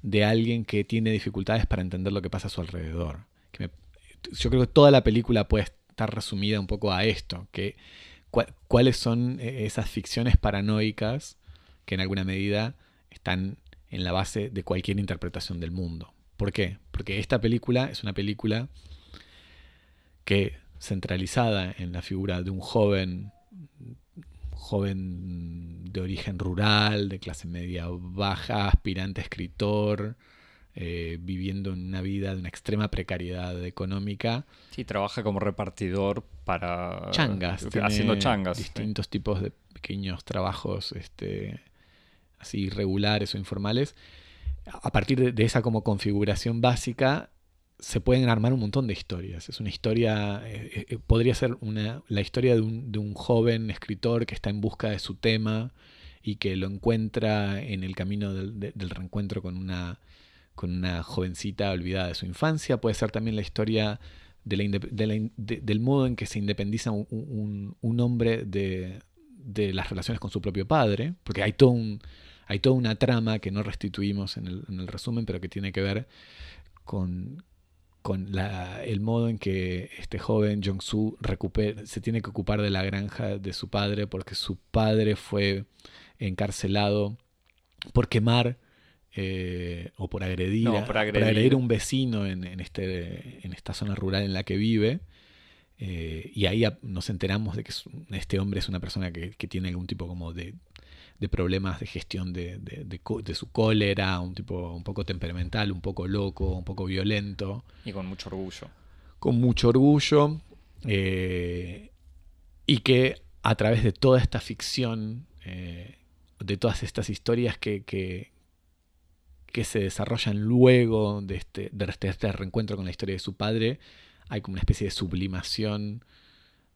B: de alguien que tiene dificultades para entender lo que pasa a su alrededor. yo creo que toda la película puede estar resumida un poco a esto, que cuáles son eh, esas ficciones paranoicas que en alguna medida están en la base de cualquier interpretación del mundo. ¿Por qué? Porque esta película es una película que centralizada en la figura de un joven joven de origen rural, de clase media baja, aspirante a escritor, eh, viviendo una vida de una extrema precariedad económica.
A: Sí, trabaja como repartidor para...
B: Changas.
A: Haciendo changas.
B: Distintos tipos de pequeños trabajos este, así irregulares o informales. A partir de, esa como configuración básica se pueden armar un montón de historias. Es una historia, eh, eh, podría ser una, la historia de un, de un, joven escritor que está en busca de su tema y que lo encuentra en el camino del reencuentro con una con una jovencita olvidada de su infancia. Puede ser también la historia del modo en que se independiza un, hombre de, las relaciones con su propio padre, porque hay, todo hay toda una trama que no restituimos en el, resumen, pero que tiene que ver con, con el modo en que este joven recupera- se tiene que ocupar de la granja de su padre porque su padre fue encarcelado por quemar eh, o por agredir,
A: No, por agredir.
B: a un vecino en, en este, en esta zona rural en la que vive. Eh, y ahí a- nos enteramos de que es este hombre es una persona que, que tiene algún tipo como de, de problemas de gestión de, de- su cólera, un tipo un poco temperamental, un poco loco, un poco violento,
A: Y con mucho orgullo.
B: con mucho orgullo, eh, y que a través de toda esta ficción, eh, de todas estas historias que, que, que se desarrollan luego de este, de este, este reencuentro con la historia de su padre, hay como una especie de sublimación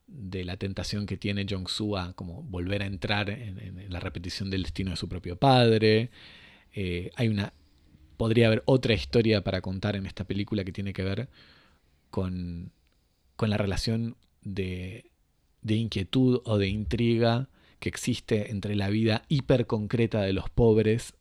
B: de la tentación que tiene Jong-soo a como volver a entrar en, en- en la repetición del destino de su propio padre. Eh, hay una. Podría haber otra historia para contar en esta película que tiene que ver con, con la relación de, de inquietud o de intriga que existe entre la vida hiperconcreta de los pobres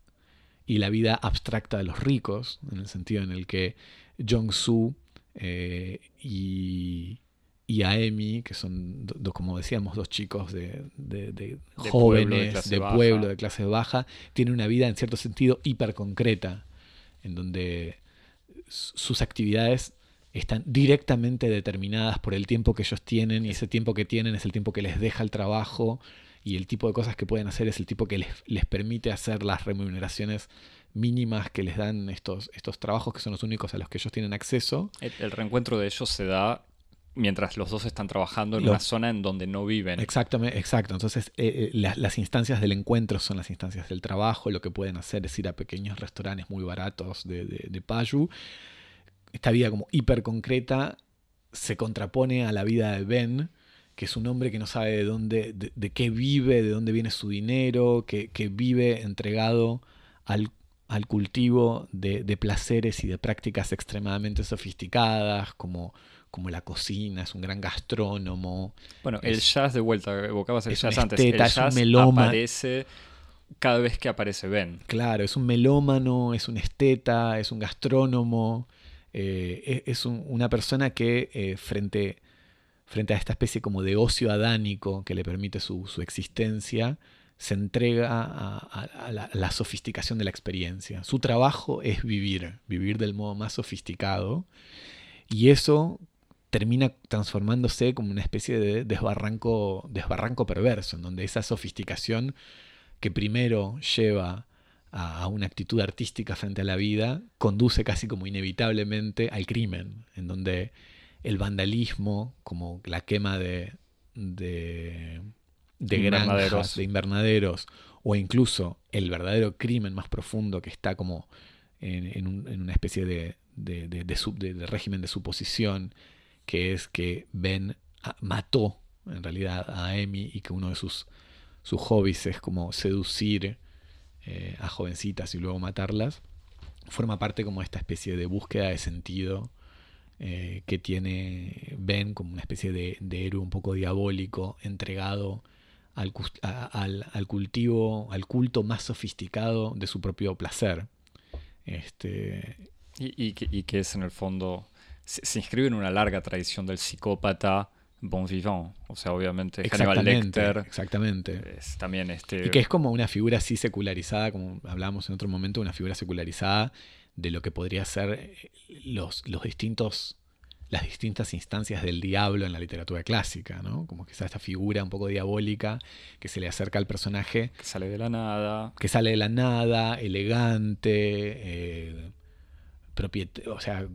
B: y la vida abstracta de los ricos, en el sentido en el que Jong-soo eh, y, y Aemi, que son, do- como decíamos, dos chicos de, de- de jóvenes, de pueblo, de clase baja, tienen una vida en cierto sentido hiperconcreta, en donde sus actividades están directamente determinadas por el tiempo que ellos tienen y ese tiempo que tienen es el tiempo que les deja el trabajo y el tipo de cosas que pueden hacer es el tipo que les, les permite hacer las remuneraciones mínimas que les dan estos, estos trabajos que son los únicos a los que ellos tienen acceso.
A: El, el reencuentro de ellos se da mientras los dos están trabajando en una zona en donde no viven.
B: Exactamente, exacto. Entonces, eh, eh, las, las instancias del encuentro son las instancias del trabajo. Lo que pueden hacer es ir a pequeños restaurantes muy baratos de, de, de Payu. Esta vida como hiper concreta se contrapone a la vida de Ben, que es un hombre que no sabe de dónde, de, de qué vive, de dónde viene su dinero, que, que vive entregado al, al cultivo de, de placeres y de prácticas extremadamente sofisticadas, como, como la cocina, es un gran gastrónomo.
A: Bueno, el jazz de vuelta, evocabas el
B: es un
A: jazz antes.
B: esteta,
A: el
B: es un
A: jazz
B: melómano.
A: aparece cada vez que aparece Ben.
B: Claro, es un melómano, es un esteta, es un gastrónomo, eh, es, es un- una persona que eh, frente, frente a esta especie como de ocio adánico que le permite su, su existencia, se entrega a, la, la sofisticación de la experiencia. Su trabajo es vivir, vivir del modo más sofisticado, y eso termina transformándose como una especie de desbarranco, desbarranco perverso, en donde esa sofisticación que primero lleva a una actitud artística frente a la vida, conduce casi como inevitablemente al crimen, en donde el vandalismo, como la quema de, de, de
A: Invernaderos.
B: granjas, de invernaderos, o incluso el verdadero crimen más profundo que está como en, en un- en una especie de, de- de- de sub- de- de régimen de suposición, que es que Ben ah, mató en realidad a Amy y que uno de sus, sus hobbies es como seducir eh, a jovencitas y luego matarlas, forma parte como de esta especie de búsqueda de sentido eh, que tiene Ben como una especie de, de héroe un poco diabólico, entregado al, cultivo, al culto más sofisticado de su propio placer. Este,
A: Y, y que, y que es en el fondo. Se, se inscribe en una larga tradición del psicópata bon vivant. O sea, obviamente Hannibal Lecter
B: exactamente.
A: es también este.
B: Y que es como una figura así secularizada, como hablábamos en otro momento, una figura secularizada de lo que podría ser eh, los, los distintos, las distintas instancias del diablo en la literatura clásica, ¿no? Como es esta figura un poco diabólica que se le acerca al personaje,
A: que sale de la nada.
B: que sale de la nada, elegante, eh, o sea,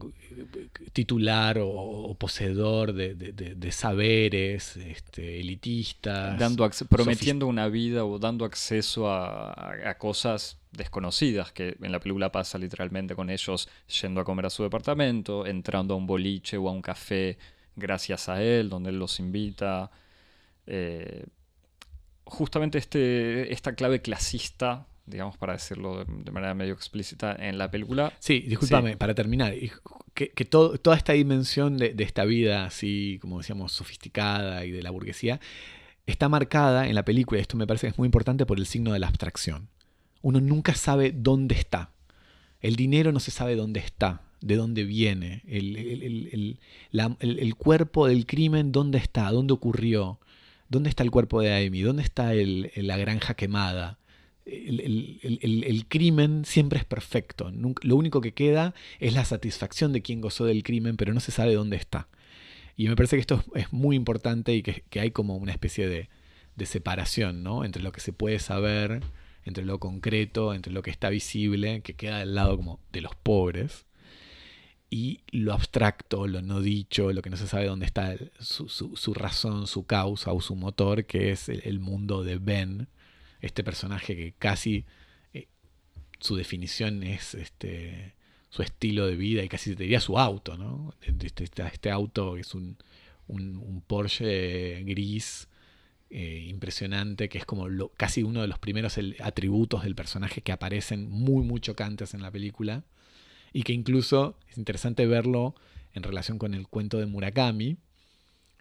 B: titular o, o poseedor de, de- de- saberes, este, elitistas.
A: Dando prometiendo una vida o dando acceso a, a- a cosas desconocidas, que en la película pasa literalmente con ellos yendo a comer a su departamento, entrando a un boliche o a un café gracias a él, donde él los invita. Eh, justamente este, esta clave clasista, digamos, para decirlo de, de manera medio explícita, en la película
B: Sí, discúlpame, para terminar, que, que todo- toda esta dimensión de, de esta vida así, como decíamos, sofisticada y de la burguesía, está marcada en la película, y esto me parece que es muy importante por el signo de la abstracción. Uno nunca sabe dónde está. El dinero no se sabe dónde está de dónde viene, el, el- el- el- la- el- el cuerpo del crimen, dónde está, dónde ocurrió, dónde está el cuerpo de Amy, dónde está la granja quemada. El, crimen siempre es perfecto. Lo único que queda es la satisfacción de quien gozó del crimen, pero no se sabe dónde está. Y me parece que esto es, muy importante y que, hay como una especie de, separación entre lo que se puede saber, entre lo concreto, entre lo que está visible, que queda del lado como de los pobres, y lo abstracto, lo no dicho, lo que no se sabe dónde está su, razón, su causa o su motor, que es el mundo de Ben, este personaje que casi eh, su definición es este su estilo de vida y casi te diría su auto, ¿no? Este, este- este auto es un, un- Porsche gris eh, impresionante, que es como casi uno de los primeros atributos del personaje que aparecen muy, muy chocantes en la película. Y que incluso es interesante verlo en relación con el cuento de Murakami,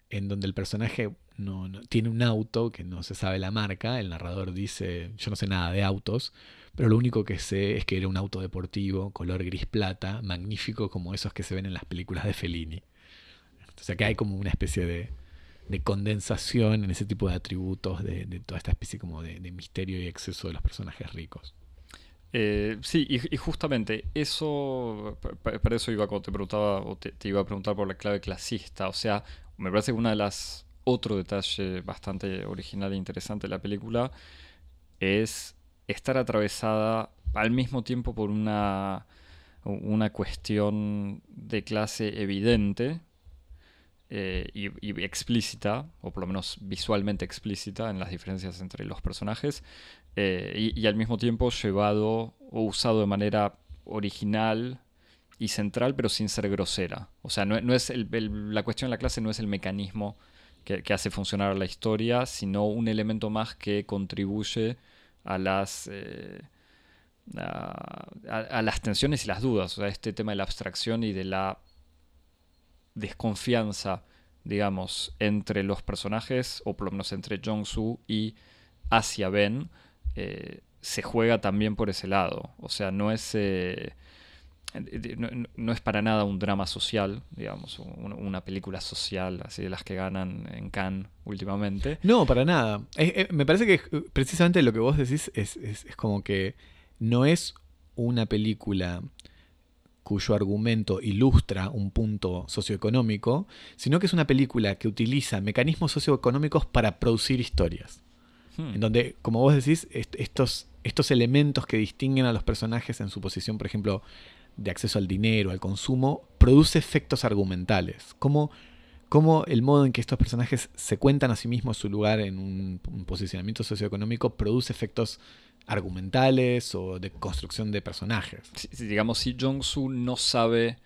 B: en donde el personaje no, tiene un auto que no se sabe la marca. El narrador dice: Yo no sé nada de autos, pero lo único que sé es que era un auto deportivo, color gris plata, magnífico como esos que se ven en las películas de Fellini. O sea que hay como una especie de, de condensación en ese tipo de atributos de, toda esta especie como de misterio y exceso de los personajes ricos.
A: Eh, sí, y, justamente eso, pa- pa- para eso iba cuando te preguntaba, o te, iba a preguntar por la clave clasista. O sea, me parece que una de las, otro detalle bastante original e interesante de la película es estar atravesada al mismo tiempo por una, una cuestión de clase evidente eh, y explícita, o por lo menos visualmente explícita en las diferencias entre los personajes, eh, y, al mismo tiempo llevado o usado de manera original y central, pero sin ser grosera. O sea, no, no es la cuestión de la clase no es el mecanismo que, hace funcionar la historia, sino un elemento más que contribuye a las, eh, a las tensiones y las dudas. O sea, este tema de la abstracción y de la desconfianza, digamos, entre los personajes, o por lo menos entre Jong-soo y hacia Ben, eh, se juega también por ese lado. O sea, no es, eh, eh, no, es para nada un drama social, digamos, un- una película social, así de las que ganan en Cannes últimamente.
B: No, para nada. Es- me parece que eh, precisamente lo que vos decís es- es como que no es una película cuyo argumento ilustra un punto socioeconómico, sino que es una película que utiliza mecanismos socioeconómicos para producir historias.
A: Hmm.
B: En donde, como vos decís, est- estos, estos elementos que distinguen a los personajes en su posición, por ejemplo, de acceso al dinero, al consumo, produce efectos argumentales. Como, como el modo en que estos personajes se cuentan a sí mismos su lugar en un, un posicionamiento socioeconómico produce efectos argumentales o de construcción de personajes.
A: Digamos, si Jong-soo no sabe,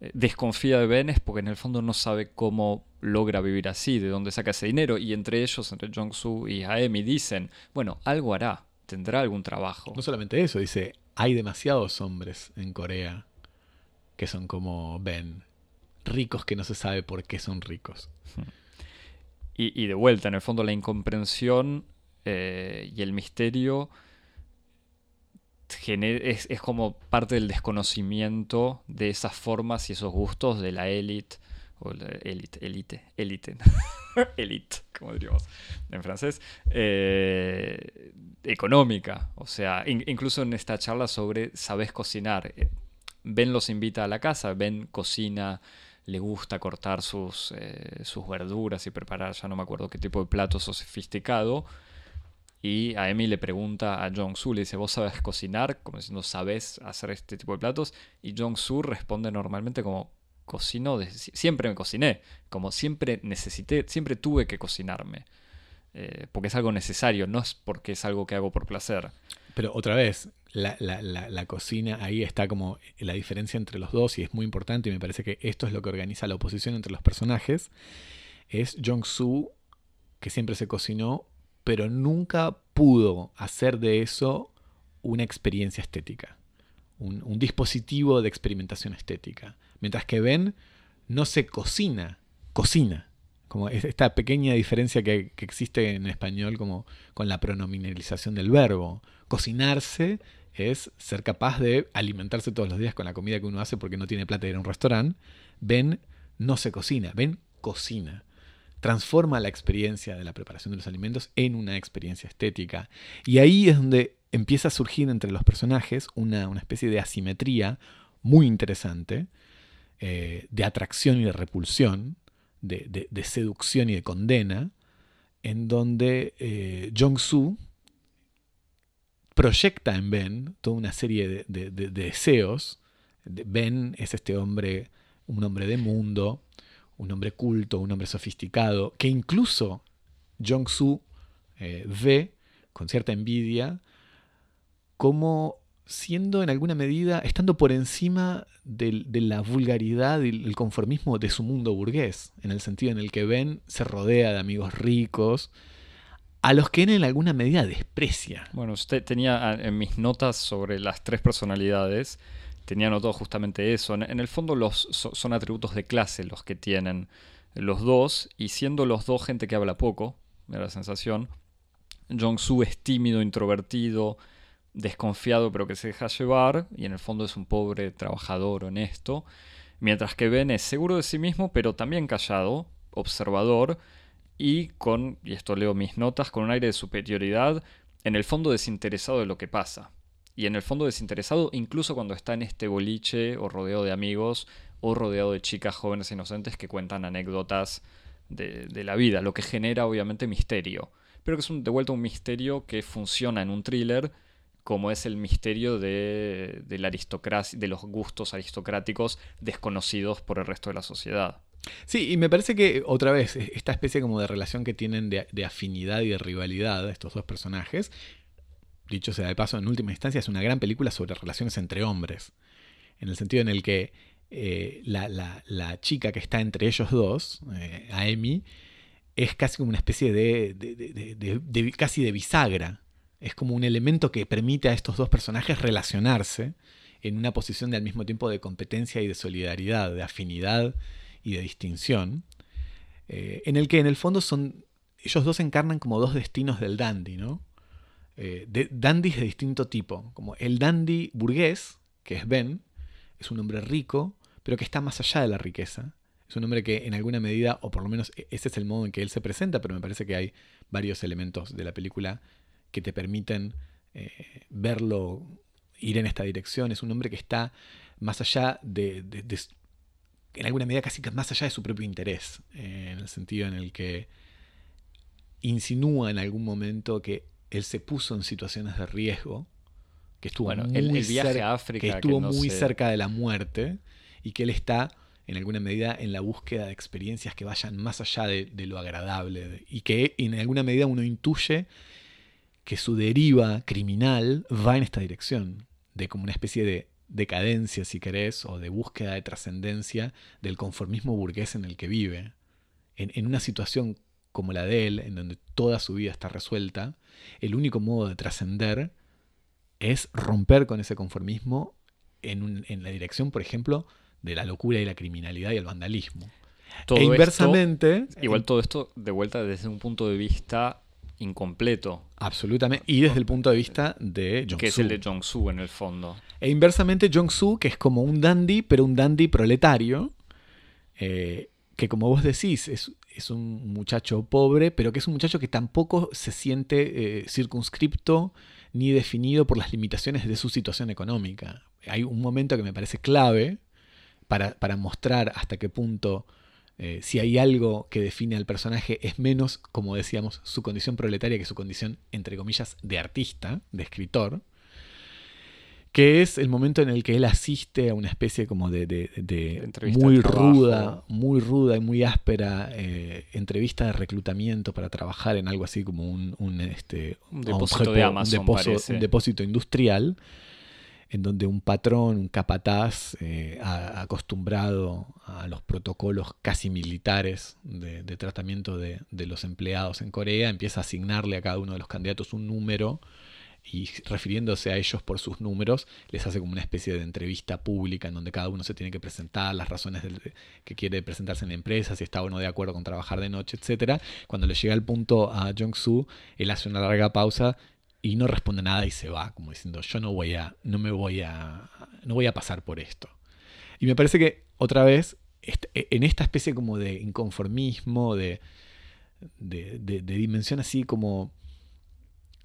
A: desconfía de Ben es porque en el fondo no sabe cómo logra vivir así, de dónde saca ese dinero. Y entre ellos, entre Jong-soo y Aemi, dicen, bueno, algo hará, tendrá algún trabajo.
B: No solamente eso, dice, hay demasiados hombres en Corea que son como Ben, ricos que no se sabe por qué son ricos.
A: Y, y de vuelta, en el fondo, la incomprensión eh, y el misterio es, como parte del desconocimiento de esas formas y esos gustos de la élite, o la élite, élite, élite, élite, como diríamos en francés, eh, económica. O sea, in- incluso en esta charla sobre sabes cocinar. eh, Ben los invita a la casa, Ben cocina, le gusta cortar sus, eh, sus verduras y preparar, ya no me acuerdo qué tipo de plato sofisticado. Y a Emi le pregunta a Jong-soo, le dice, ¿vos sabes cocinar? Como diciendo, ¿sabes hacer este tipo de platos? Y Jong-soo responde normalmente como, cocino, siempre me cociné, como siempre necesité, siempre tuve que cocinarme. Eh, porque es algo necesario, no es porque es algo que hago por placer.
B: Pero otra vez, la, la- la- cocina, ahí está como la diferencia entre los dos y es muy importante y me parece que esto es lo que organiza la oposición entre los personajes. Es Jong-soo, que siempre se cocinó, pero nunca pudo hacer de eso una experiencia estética, un, dispositivo de experimentación estética. Mientras que Ben no se cocina, cocina. Como es esta pequeña diferencia que, que existe en español como con la pronominalización del verbo. Cocinarse es ser capaz de alimentarse todos los días con la comida que uno hace porque no tiene plata de ir a un restaurante. Ben no se cocina, Ben cocina. Transforma la experiencia de la preparación de los alimentos en una experiencia estética. Y ahí es donde empieza a surgir entre los personajes una, especie de asimetría muy interesante, eh, de atracción y de repulsión, de, seducción y de condena, en donde eh, Jong-soo proyecta en Ben toda una serie de, deseos. Ben es este hombre, un hombre de mundo, un hombre culto, un hombre sofisticado, que incluso Jong-soo eh, ve con cierta envidia como siendo en alguna medida, estando por encima de, la vulgaridad y el conformismo de su mundo burgués, en el sentido en el que Ben se rodea de amigos ricos, a los que en alguna medida desprecia.
A: Bueno, usted tenía en mis notas sobre las tres personalidades, tenía notado justamente eso. En, el fondo los, son atributos de clase los que tienen los dos, y siendo los dos gente que habla poco, me da la sensación, Jong-Soo es tímido, introvertido, desconfiado pero que se deja llevar, y en el fondo es un pobre trabajador honesto, mientras que Ben es seguro de sí mismo pero también callado, observador, y con, y esto leo mis notas, con un aire de superioridad, en el fondo desinteresado de lo que pasa. Y en el fondo desinteresado incluso cuando está en este boliche o rodeado de amigos o rodeado de chicas jóvenes e inocentes que cuentan anécdotas de, la vida, lo que genera obviamente misterio. Pero que es de vuelta un misterio que funciona en un thriller como es el misterio de, de la aristocracia, de los gustos aristocráticos desconocidos por el resto de la sociedad.
B: Sí, y me parece que otra vez, e, esta especie como de relación que tienen de, afinidad y de rivalidad estos dos personajes, dicho sea de paso, en última instancia es una gran película sobre relaciones entre hombres, en el sentido en el que eh, la, chica que está entre ellos dos, eh, es casi como una especie de, de, casi de bisagra, es como un elemento que permite a estos dos personajes relacionarse en una posición de al mismo tiempo de competencia y de solidaridad, de afinidad y de distinción, eh, en el que en el fondo son, ellos dos encarnan como dos destinos del dandy, ¿no? Eh, de, de distinto tipo, como el dandy burgués, que es Ben, es un hombre rico, pero que está más allá de la riqueza. Es un hombre que en alguna medida, o por lo menos e, ese es el modo en que él se presenta, pero me parece que hay varios elementos de la película que te permiten eh, verlo ir en esta dirección. Es un hombre que está más allá de, en alguna medida casi más allá de su propio interés, eh, en el sentido en el que insinúa en algún momento que él se puso en situaciones de riesgo, que estuvo muy, cerca, que estuvo muy cerca de la muerte y que él está en alguna medida en la búsqueda de experiencias que vayan más allá de, lo agradable y que en alguna medida uno intuye que su deriva criminal va en esta dirección, de como una especie de decadencia, si querés, o de búsqueda de trascendencia del conformismo burgués en el que vive. En, una situación como la de él, en donde toda su vida está resuelta, el único modo de trascender es romper con ese conformismo en, la dirección, por ejemplo, de la locura y la criminalidad y el vandalismo.
A: Todo e inversamente. igual todo esto de vuelta desde un punto de vista incompleto.
B: Absolutamente. Y desde el punto de vista de Jong-soo.
A: Que es el de Jong-soo en el fondo.
B: E inversamente Jong-soo, que es como un dandy, pero un dandy proletario, eh, que como vos decís, es, un muchacho pobre, pero que es un muchacho que tampoco se siente eh, circunscripto ni definido por las limitaciones de su situación económica. Hay un momento que me parece clave para, para mostrar hasta qué punto eh, si hay algo que define al personaje es menos, como decíamos, su condición proletaria que su condición, entre comillas, de artista, de escritor, que es el momento en el que él asiste a una especie como de, muy ruda, muy ruda y muy áspera eh, entrevista de reclutamiento para trabajar en algo así como un, este,
A: depósito de Amazon,
B: un depósito industrial en donde un patrón, un capataz, eh, acostumbrado a los protocolos casi militares de, tratamiento de, los empleados en Corea, empieza a asignarle a cada uno de los candidatos un número y refiriéndose a ellos por sus números, les hace como una especie de entrevista pública en donde cada uno se tiene que presentar, las razones que quiere presentarse en la empresa, si está o no de acuerdo con trabajar de noche, etc. Cuando le llega el punto a Jong-soo, él hace una larga pausa y no responde nada y se va, como diciendo, yo no voy a, no me voy a, no voy a pasar por esto. Y me parece que otra vez, en esta especie como de inconformismo, de, de, dimensión así como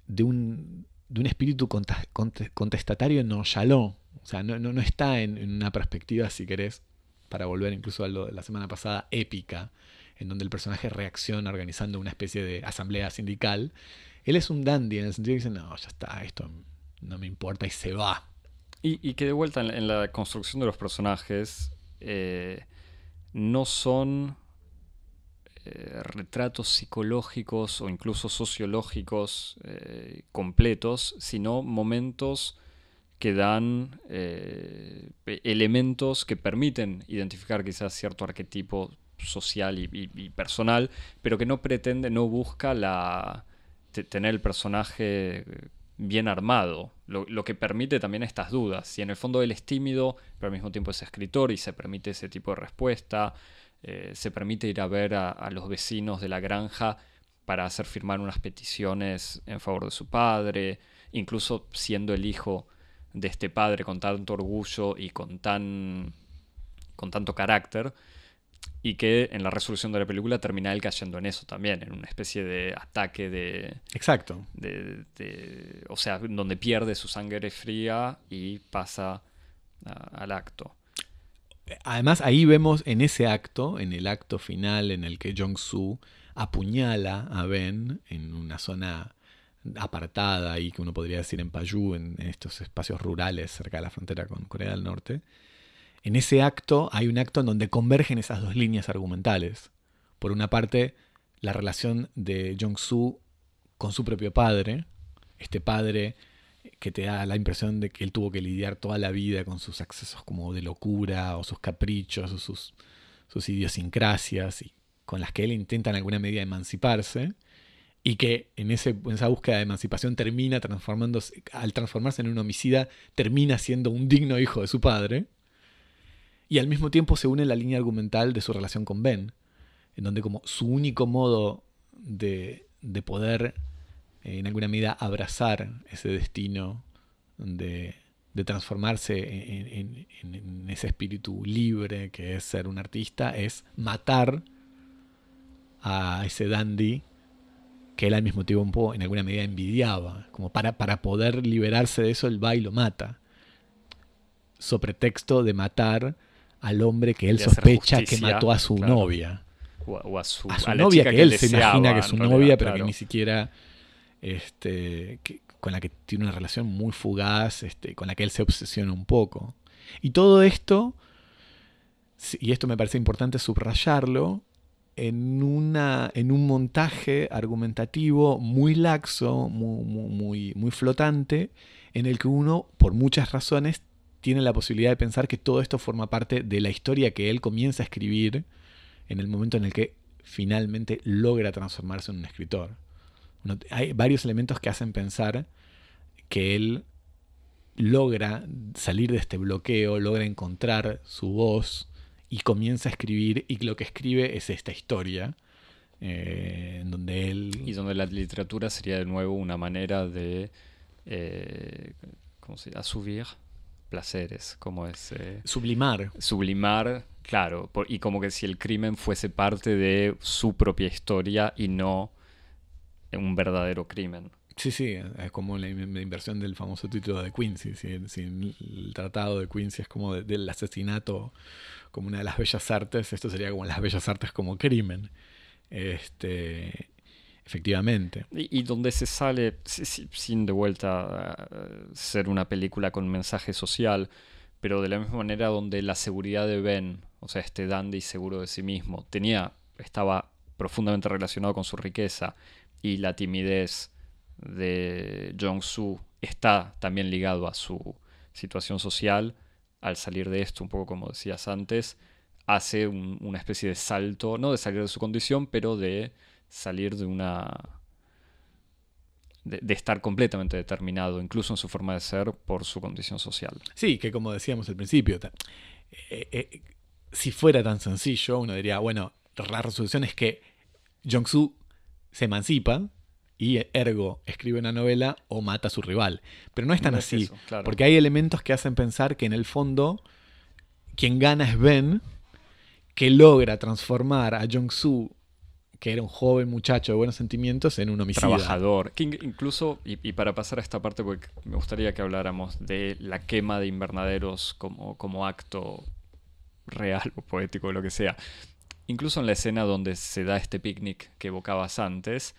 B: de un, de un espíritu contestatario en Yaló. O sea, no, no, está en, una perspectiva, si querés, para volver incluso a lo de la semana pasada, épica, en donde el personaje reacciona organizando una especie de asamblea sindical. Él es un dandy en el sentido que dice, no, ya está, esto no me importa y se va.
A: Y, que de vuelta en, la construcción de los personajes eh, no son eh, retratos psicológicos o incluso sociológicos eh, completos, sino momentos que dan elementos que permiten identificar quizás cierto arquetipo social y, personal, pero que no pretende, no busca tener el personaje bien armado, lo, que permite también estas dudas. Si en el fondo él es tímido, pero al mismo tiempo es escritor y se permite ese tipo de respuesta, eh, se permite ir a ver a, los vecinos de la granja para hacer firmar unas peticiones en favor de su padre, incluso siendo el hijo de este padre con tanto orgullo y con, tan, con tanto carácter, y que en la resolución de la película termina él cayendo en eso también, en una especie de ataque de...
B: Exacto.
A: De, o sea, donde pierde su sangre fría y pasa al acto.
B: Además, ahí vemos en ese acto, en el acto final en el que Jong-soo apuñala a Ben en una zona apartada y que uno podría decir en Paju, en estos espacios rurales cerca de la frontera con Corea del Norte en ese acto hay un acto en donde convergen esas dos líneas argumentales. Por una parte, la relación de Jong-soo con su propio padre, este padre que te da la impresión de que él tuvo que lidiar toda la vida con sus accesos como de locura o sus caprichos o sus, sus idiosincrasias y con las que él intenta en alguna medida emanciparse y que en, ese, en esa búsqueda de emancipación termina transformándose, al transformarse en un homicida, termina siendo un digno hijo de su padre y al mismo tiempo se une la línea argumental de su relación con Ben, en donde como su único modo de, poder eh, en alguna medida abrazar ese destino de, transformarse en, en, ese espíritu libre que es ser un artista, es matar a ese dandy que él al mismo tiempo en alguna medida envidiaba. Como para, para poder liberarse de eso, él va y lo mata. So pretexto de matar al hombre que él sospecha que mató a su novia.
A: O, a su,
B: novia que, él se imagina que es su novia, pero que ni siquiera este, con la que tiene una relación muy fugaz, este, con la que él se obsesiona un poco. Y todo esto, y esto me parece importante subrayarlo, en, una, en un montaje argumentativo muy laxo, muy, muy, muy flotante, en el que uno, por muchas razones, tiene la posibilidad de pensar que todo esto forma parte de la historia que él comienza a escribir en el momento en el que finalmente logra transformarse en un escritor. Hay varios elementos que hacen pensar que él logra salir de este bloqueo, logra encontrar su voz y comienza a escribir y lo que escribe es esta historia. Eh, en donde él...
A: Y donde la literatura sería de nuevo una manera de... Eh, ¿Cómo se llama? Asubir placeres, como es... Eh,
B: sublimar.
A: Sublimar, claro, y como que si el crimen fuese parte de su propia historia y no un verdadero crimen.
B: Sí, sí, es como la, inversión del famoso título de Quincy. Si, el tratado de Quincy es como del asesinato como una de las bellas artes, esto sería como las bellas artes como crimen. Este, Efectivamente.
A: Y, donde se sale, sin de vuelta ser una película con mensaje social, pero de la misma manera donde la seguridad de Ben, o sea, este dandy seguro de sí mismo, tenía, estaba profundamente relacionado con su riqueza y la timidez de Jong-soo está también ligado a su situación social, al salir de esto, un poco como decías antes, hace una especie de salto, no de salir de su condición, pero de salir de una... De, estar completamente determinado, incluso en su forma de ser, por su condición social.
B: Sí, que como decíamos al principio, eh, eh, si fuera tan sencillo, uno diría, bueno, la resolución es que Jong-soo se emancipa y ergo escribe una novela o mata a su rival. Pero no es tan
A: No es
B: así,
A: eso, claro.
B: porque hay elementos que hacen pensar que en el fondo quien gana es Ben, que logra transformar a Jong-soo, que era un joven muchacho de buenos sentimientos, en un homicida.
A: trabajador. Que in- incluso, y, y para pasar a esta parte, porque me gustaría que habláramos de la quema de invernaderos como, como acto real o poético o lo que sea. Incluso en la escena donde se da este picnic que evocabas antes,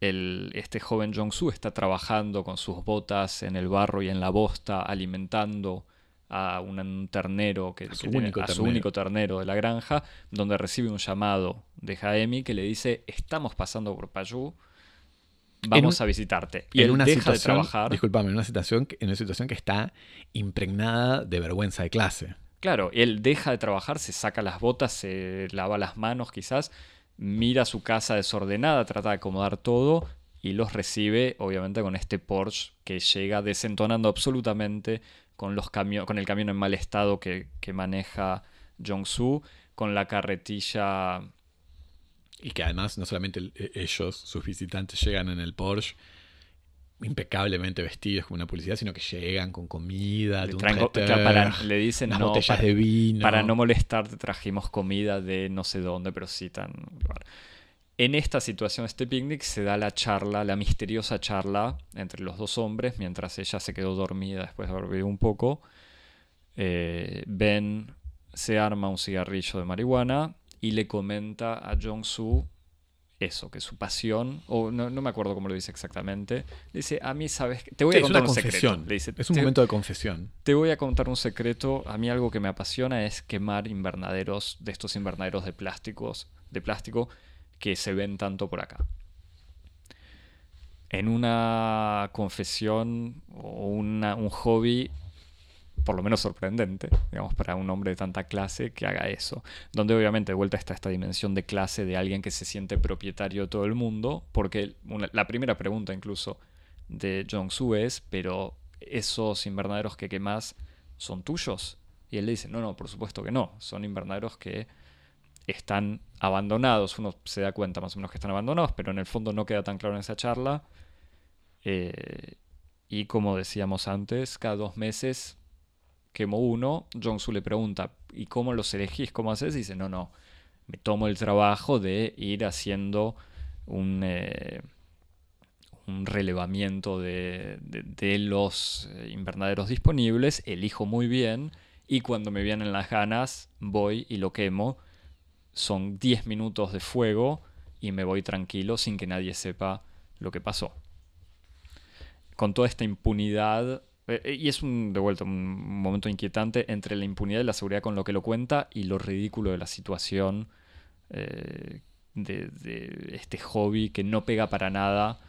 A: el, este joven Jong-soo está trabajando con sus botas en el barro y en la bosta, alimentando a un, ternero que,
B: A su
A: que tiene-
B: único
A: su
B: ternero.
A: único ternero de la granja, donde recibe un llamado de Jaemi que le dice, estamos pasando por Payú, vamos
B: un-
A: a visitarte. Y
B: en
A: él
B: una
A: deja
B: situación,
A: de trabajar.
B: discúlpame, en una situación, que- en una situación que está impregnada de vergüenza de clase.
A: Claro, él deja de trabajar, se saca las botas, se lava las manos quizás, mira su casa desordenada, trata de acomodar todo y los recibe obviamente con este Porsche que llega desentonando absolutamente con, los con el camión en mal estado que, que maneja Jong-soo, con la carretilla
B: Y que además no solamente e- ellos, sus visitantes, llegan en el Porsche impecablemente vestidos como una publicidad, sino que llegan con comida,
A: le,
B: un
A: traen para- le dicen
B: unas
A: no,
B: botellas
A: para,
B: de vino.
A: para no molestarte trajimos comida de no sé dónde, pero sí tan. En esta situación, este picnic, se da la charla, la misteriosa charla entre los dos hombres, mientras ella se quedó dormida después de haber bebido un poco. Eh, ben se arma un cigarrillo de marihuana y le comenta a Jong-soo eso, que su pasión, o no, no me acuerdo cómo lo dice exactamente, le dice, a mí, ¿sabes? Te voy
B: Sí,
A: a
B: es
A: contar
B: una
A: un
B: confesión.
A: secreto. Le dice,
B: es un
A: "Te-
B: momento de confesión.
A: te voy a contar un secreto. A mí algo que me apasiona es quemar invernaderos, de estos invernaderos de plásticos, de plástico que se ven tanto por acá. En una confesión o una- un hobby, por lo menos sorprendente, digamos, para un hombre de tanta clase que haga eso. Donde obviamente de vuelta está esta dimensión de clase de alguien que se siente propietario de todo el mundo, porque la primera pregunta incluso de Jong-soo es, pero esos invernaderos que quemas son tuyos. Y él le dice, no, no, por supuesto que no, son invernaderos que están abandonados. Uno se da cuenta más o menos que están abandonados, pero en el fondo no queda tan claro en esa charla. Eh, y como decíamos antes, cada dos meses quemo uno. Jong-soo le pregunta, ¿y cómo los elegís? ¿Cómo haces? Y dice, no, no, me tomo el trabajo de ir haciendo un, eh, un relevamiento de, de- de los eh, invernaderos disponibles, elijo muy bien y cuando me vienen las ganas voy y lo quemo. Son 10 minutos de fuego y me voy tranquilo sin que nadie sepa lo que pasó. Con toda esta impunidad, eh, eh, y es un, de vuelta un momento inquietante entre la impunidad y la seguridad con lo que lo cuenta y lo ridículo de la situación eh, de, este hobby que no pega para nada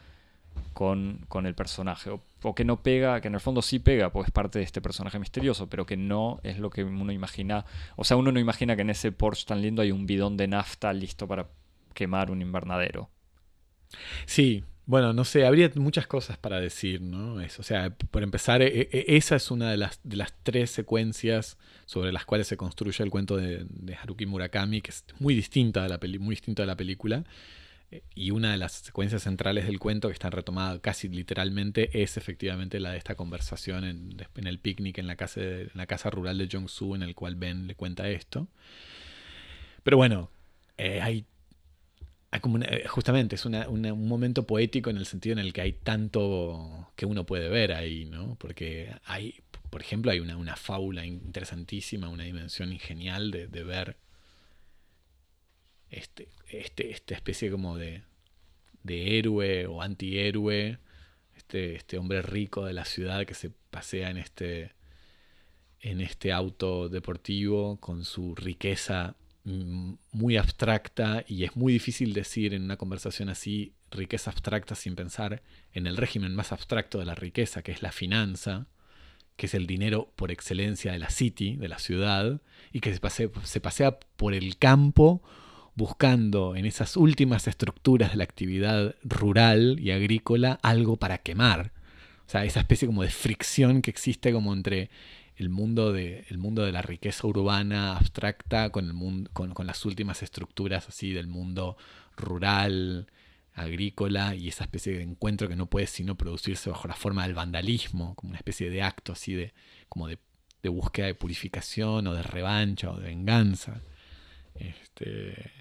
A: con, con el personaje. O, o que no pega, que en el fondo sí pega, pues es parte de este personaje misterioso, pero que no es lo que uno imagina. O sea, uno no imagina que en ese Porsche tan lindo hay un bidón de nafta listo para quemar un invernadero.
B: Sí, bueno, no sé, habría muchas cosas para decir, ¿no? O sea, por empezar, e- e- esa es una de las, de las tres secuencias sobre las cuales se construye el cuento de, Haruki Murakami, que es muy distinta de la, peli- muy distinta de la película. Eh, Y una de las secuencias centrales del cuento, que está retomada casi literalmente, es efectivamente la de esta conversación en, el picnic en la, casa de- la casa rural de Jong-soo, en el cual Ben le cuenta esto. Pero bueno, eh, hay eh, justamente es una- un momento poético en el sentido en el que hay tanto que uno puede ver ahí, ¿no? Porque hay, por ejemplo, hay una, una fábula interesantísima, una dimensión genial de, de ver este, este, esta especie como de, de héroe o antihéroe, este, este hombre rico de la ciudad que se pasea en este, en este auto deportivo con su riqueza muy abstracta y es muy difícil decir en una conversación así riqueza abstracta sin pensar en el régimen más abstracto de la riqueza, que es la finanza, que es el dinero por excelencia de la city, de la ciudad, y que se pasea, se pasea por el campo buscando en esas últimas estructuras de la actividad rural y agrícola algo para quemar. O sea, esa especie como de fricción que existe como entre el mundo de, el mundo de la riqueza urbana abstracta con, el mundo, con, con las últimas estructuras así del mundo rural, agrícola y esa especie de encuentro que no puede sino producirse bajo la forma del vandalismo, como una especie de acto así de, como de, de búsqueda de purificación o de revancha o de venganza. Este,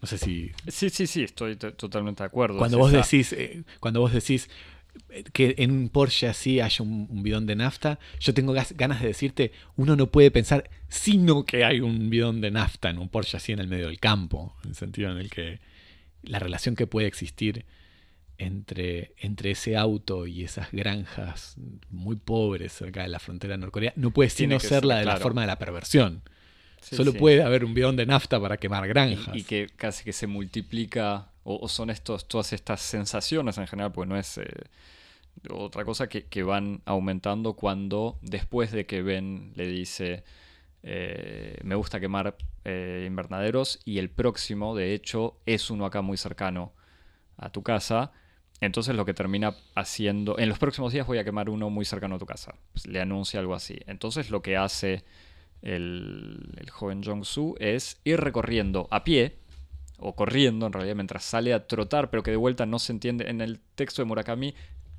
B: no sé si
A: Sí, sí, sí, estoy totalmente de acuerdo.
B: cuando vos decís eh, cuando vos decís que en un Porsche así haya un, un bidón de nafta, yo tengo ganas de decirte, uno no puede pensar sino que hay un bidón de nafta en un Porsche así en el medio del campo, en el sentido en el que la relación que puede existir entre, entre ese auto y esas granjas muy pobres cerca de la frontera norcoreana no puede sino ser la de la forma de la perversión.
A: Sí,
B: Solo
A: sí.
B: puede haber un bidón de nafta para quemar granjas.
A: Y, y que casi que se multiplica, o, son estos, todas estas sensaciones en general, pues no es eh, otra cosa que, van aumentando cuando después de que Ben le dice, eh, me gusta quemar eh, invernaderos, y el próximo, de hecho, es uno acá muy cercano a tu casa. Entonces lo que termina haciendo, en los próximos días voy a quemar uno muy cercano a tu casa. Pues le anuncia algo así. Entonces lo que hace el, el joven Jong-soo es ir recorriendo a pie, o corriendo en realidad, mientras sale a trotar, pero que de vuelta no se entiende. En el texto de Murakami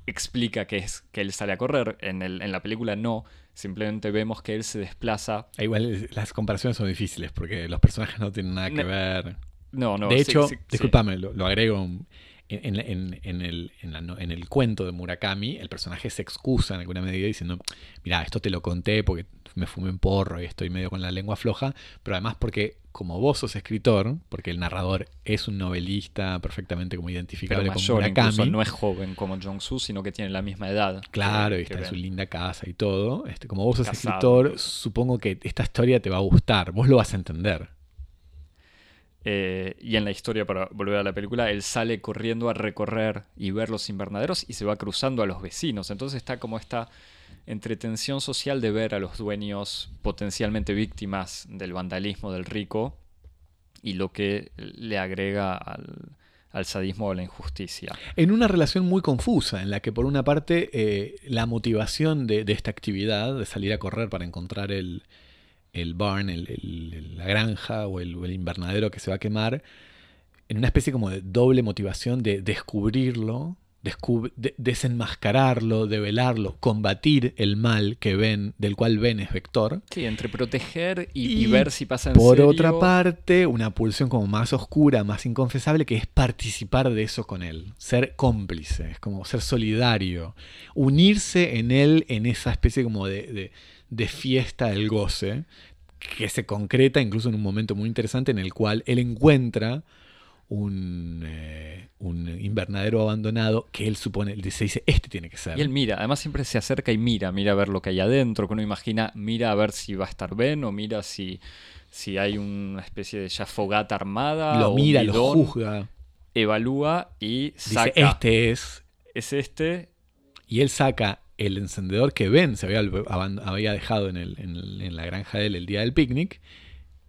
A: explica que es que él sale a correr, en, el, en la película no, simplemente vemos que él se desplaza.
B: Ah, Igual eh, las comparaciones son difíciles porque los personajes no tienen nada que ver.
A: No, no,
B: de hecho,
A: sí, sí.
B: discúlpame, lo, lo agrego en, en- en- en el, la en el cuento de Murakami, el personaje se excusa en alguna medida diciendo, mira, esto te lo conté porque me fumé un porro y estoy medio con la lengua floja, pero además porque como vos sos escritor, porque el narrador es un novelista perfectamente como
A: pero
B: identificable con
A: mayor,
B: Murakami,
A: incluso no es joven como Jong-soo, sino que tiene la misma edad. que-
B: Claro, y
A: que
B: está en su linda casa y todo. Este, como vos sos
A: Casado,
B: escritor, supongo que esta historia te va a gustar. Vos lo vas a entender.
A: Eh, y en la historia, para volver a la película, él sale corriendo a recorrer y ver los invernaderos y se va cruzando a los vecinos. Entonces está como esta entretención social de ver a los dueños potencialmente víctimas del vandalismo del rico y lo que le agrega al, sadismo o la injusticia.
B: En una relación muy confusa, en la que por una parte eh, la motivación de, esta actividad, de salir a correr para encontrar el, el barn, el- la granja o el, el invernadero que se va a quemar, en una especie como de doble motivación de descubrirlo, descub- de- desenmascararlo, develarlo, combatir el mal que ven, del cual ven es vector.
A: Sí, entre proteger y,
B: Y
A: y ver si pasa en
B: Por
A: serio.
B: otra parte, una pulsión como más oscura, más inconfesable, que es participar de eso con él, ser cómplice, es como ser solidario, unirse en él en esa especie como de, de- de fiesta del goce, que se concreta incluso en un momento muy interesante en el cual él encuentra un, eh, un invernadero abandonado que él supone, él se dice, este tiene que ser.
A: Y él mira, además siempre se acerca y mira, mira a ver lo que hay adentro, que uno imagina, mira a ver si va a estar bien o mira si, si hay una especie de ya fogata armada.
B: lo
A: o
B: mira, lo juzga,
A: Evalúa y
B: dice,
A: saca.
B: este es,
A: Es este.
B: Y él saca el encendedor que Ben se había, dejado en, el- en el- en la granja de él el día del picnic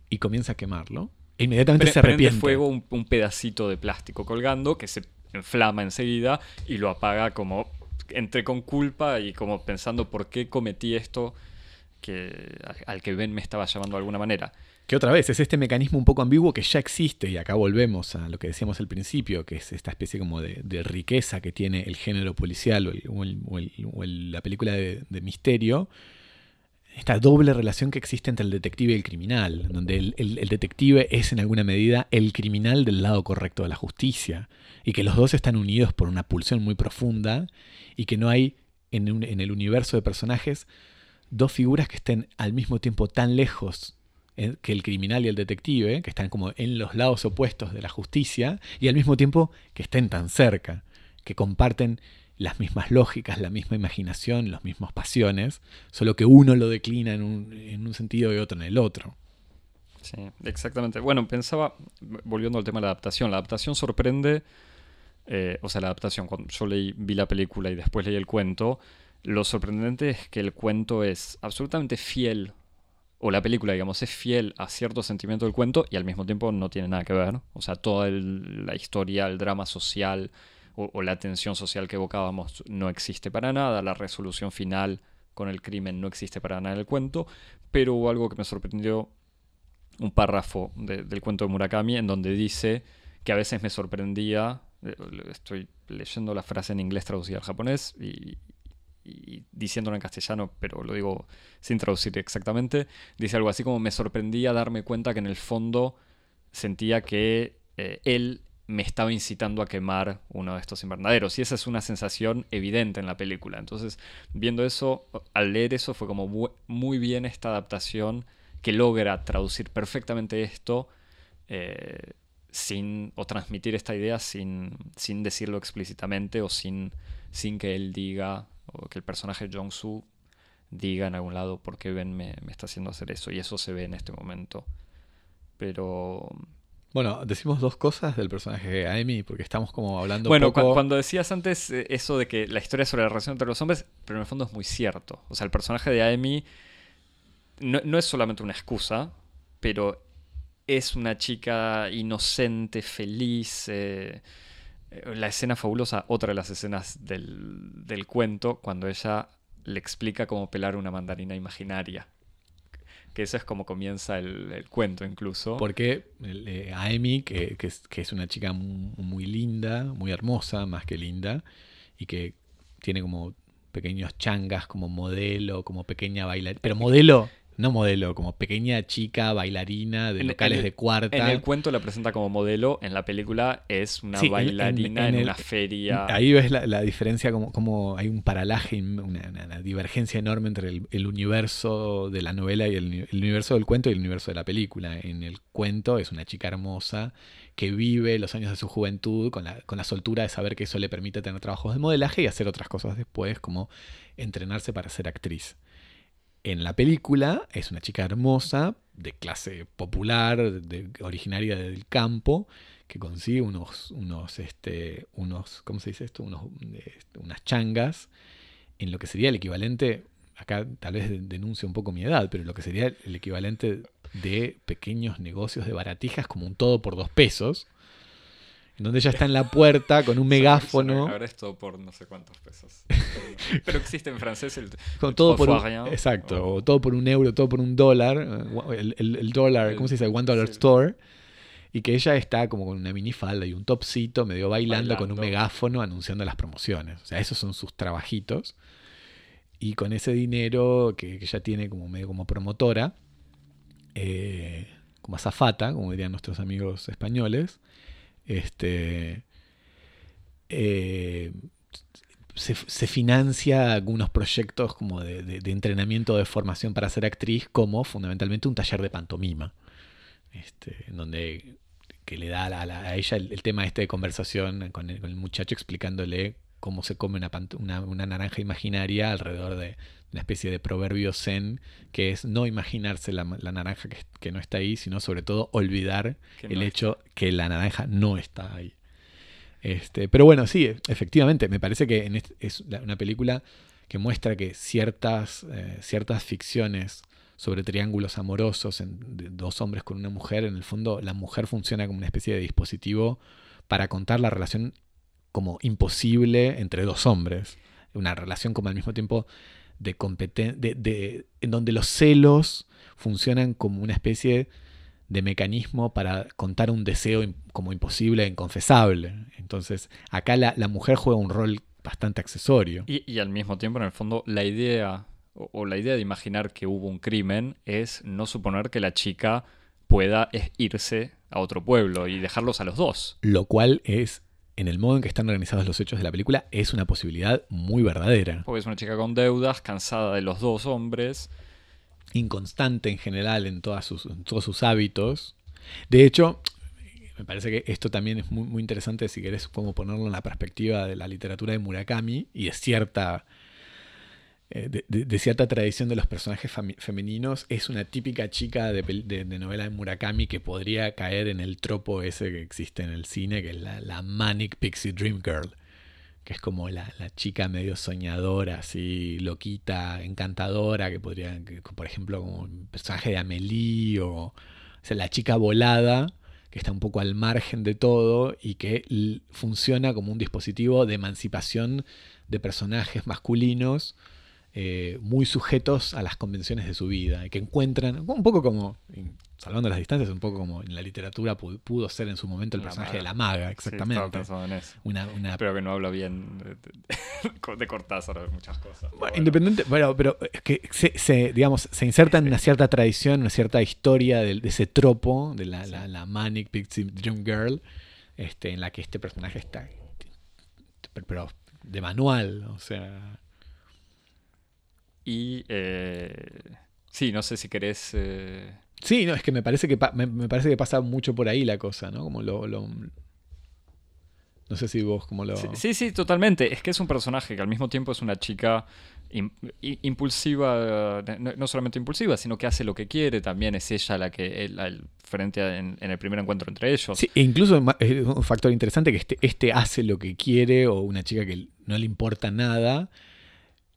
B: y comienza a quemarlo. Inmediatamente
A: pre-
B: se
A: prende
B: arrepiente.
A: fuego un, un pedacito de plástico colgando que se inflama enseguida y lo apaga como entre con culpa y como pensando por qué cometí esto que, al que Ben me estaba llamando de alguna manera.
B: Que otra vez es este mecanismo un poco ambiguo que ya existe, y acá volvemos a lo que decíamos al principio, que es esta especie como de, de riqueza que tiene el género policial o, el- o el- o el- o el- la película de, de misterio, esta doble relación que existe entre el detective y el criminal, donde el, detective es en alguna medida el criminal del lado correcto de la justicia, y que los dos están unidos por una pulsión muy profunda, y que no hay en, en el universo de personajes dos figuras que estén al mismo tiempo tan lejos eh, que el criminal y el detective, que están como en los lados opuestos de la justicia, y al mismo tiempo que estén tan cerca, que comparten las mismas lógicas, la misma imaginación, las mismas pasiones, solo que uno lo declina en un, en un sentido y otro en el otro.
A: Sí, exactamente. Bueno, pensaba, volviendo al tema de la adaptación, la adaptación sorprende, eh, o sea, la adaptación, cuando yo leí, vi la película y después leí el cuento, lo sorprendente es que el cuento es absolutamente fiel, o la película, digamos, es fiel a cierto sentimiento del cuento y al mismo tiempo no tiene nada que ver. O sea, toda la historia, el drama social o, la tensión social que evocábamos no existe para nada, la resolución final con el crimen no existe para nada en el cuento, pero hubo algo que me sorprendió un párrafo de- del cuento de Murakami en donde dice que a veces me sorprendía eh, estoy leyendo la frase en inglés traducida al japonés y, y diciéndolo en castellano, pero lo digo sin traducir exactamente, dice algo así como me sorprendía darme cuenta que en el fondo sentía que eh, él me estaba incitando a quemar uno de estos invernaderos. Y esa es una sensación evidente en la película. Entonces, viendo eso, al leer eso, fue como muy bien esta adaptación que logra traducir perfectamente esto eh, sin, o transmitir esta idea sin, sin decirlo explícitamente o sin, sin que él diga, o que el personaje Jong-Soo diga en algún lado por qué Ben me, me está haciendo hacer eso. Y eso se ve en este momento. Pero
B: bueno, decimos dos cosas del personaje de Amy, porque estamos como hablando.
A: Bueno, cuando decías antes eh, eso de que la historia sobre la relación entre los hombres, pero en el fondo es muy cierto. O sea, el personaje de Amy no, es solamente una excusa, pero es una chica inocente, feliz. Eh, eh, la escena fabulosa, otra de las escenas del, del cuento, cuando ella le explica cómo pelar una mandarina imaginaria que eso es como comienza el, cuento incluso.
B: Porque eh, Amy, que, es, una chica muy, linda, muy hermosa, más que linda, y que tiene como pequeños changas como modelo, como pequeña bailarina. Pero modelo no modelo, como pequeña chica bailarina de locales de cuarta.
A: En el cuento la presenta como modelo, en la película es una bailarina en, una feria.
B: Ahí ves la, diferencia, como, como, hay un paralaje, una, divergencia enorme entre el, universo de la novela y el, universo del cuento y el universo de la película. En el cuento es una chica hermosa que vive los años de su juventud con la, con la soltura de saber que eso le permite tener trabajos de modelaje y hacer otras cosas después, como entrenarse para ser actriz en la película es una chica hermosa, de clase popular, de, originaria del campo, que consigue unos, unos, este, unos, ¿cómo se dice esto? Unos, este, unas changas, en lo que sería el equivalente, acá tal vez denuncio un poco mi edad, pero lo que sería el equivalente de pequeños negocios de baratijas como un todo por dos pesos donde ella está en la puerta con un megáfono.
A: Ahora es todo por no sé cuántos pesos. Pero existe en francés el.
B: Con todo por exacto, o... todo por un euro, todo por un dólar. El, el, dólar, ¿cómo se dice? El one dollar store. Y que ella está como con una minifalda y un topcito, medio bailando, con un megáfono anunciando las promociones. O sea, esos son sus trabajitos. Y con ese dinero que, ella tiene como medio como promotora, eh, como azafata, como dirían nuestros amigos españoles, este, eh, se, financia algunos proyectos como de, entrenamiento de formación para ser actriz, como fundamentalmente un taller de pantomima, este, en donde que le da a, ella el, tema este de conversación con el, muchacho explicándole cómo se come una, una, naranja imaginaria alrededor de una especie de proverbio zen, que es no imaginarse la, naranja que, no está ahí, sino sobre todo olvidar el hecho que la naranja no está ahí. Este, pero bueno, sí, efectivamente, me parece que es una película que muestra que ciertas, eh, ciertas ficciones sobre triángulos amorosos en, de dos hombres con una mujer, en el fondo la mujer funciona como una especie de dispositivo para contar la relación como imposible entre dos hombres. Una relación como al mismo tiempo de competencia, de, en donde los celos funcionan como una especie de mecanismo para contar un deseo como imposible e inconfesable. Entonces, acá la, mujer juega un rol bastante accesorio.
A: Y, al mismo tiempo, en el fondo, la idea o, la idea de imaginar que hubo un crimen es no suponer que la chica pueda irse a otro pueblo y dejarlos a los dos.
B: Lo cual es en el modo en que están organizados los hechos de la película es una posibilidad muy verdadera.
A: Porque es una chica con deudas, cansada de los dos hombres.
B: Inconstante en general en, todas sus, todos sus hábitos. De hecho, me parece que esto también es muy, muy interesante si querés como ponerlo en la perspectiva de la literatura de Murakami y de cierta eh, de, cierta tradición de los personajes femeninos, es una típica chica de, novela de Murakami que podría caer en el tropo ese que existe en el cine, que es la, Manic Pixie Dream Girl, que es como la, chica medio soñadora, así, loquita, encantadora, que podría, por ejemplo, como un personaje de Amélie o, sea, la chica volada que está un poco al margen de todo y que funciona como un dispositivo de emancipación de personajes masculinos eh, muy sujetos a las convenciones de su vida y que encuentran, un poco como, salvando las distancias, un poco como en la literatura pudo, ser en su momento el personaje de la maga, exactamente.
A: Pero que no habla bien de, Cortázar, de muchas cosas.
B: independiente, bueno, pero es que se, digamos, se inserta en una cierta tradición, una cierta historia de, ese tropo, de la, la, Manic Pixie Dream Girl, este, en la que este personaje está, pero de manual, o sea
A: y eh, sí, no sé si querés... Eh,
B: sí, no, es que me parece que, me, parece que pasa mucho por ahí la cosa, ¿no? Como lo... no sé si vos como lo...
A: Sí, sí, totalmente. Es que es un personaje que al mismo tiempo es una chica impulsiva, no, solamente impulsiva, sino que hace lo que quiere, también es ella la que, el, frente en, el primer encuentro entre ellos.
B: Sí, e incluso es un factor interesante que este, este hace lo que quiere o una chica que no le importa nada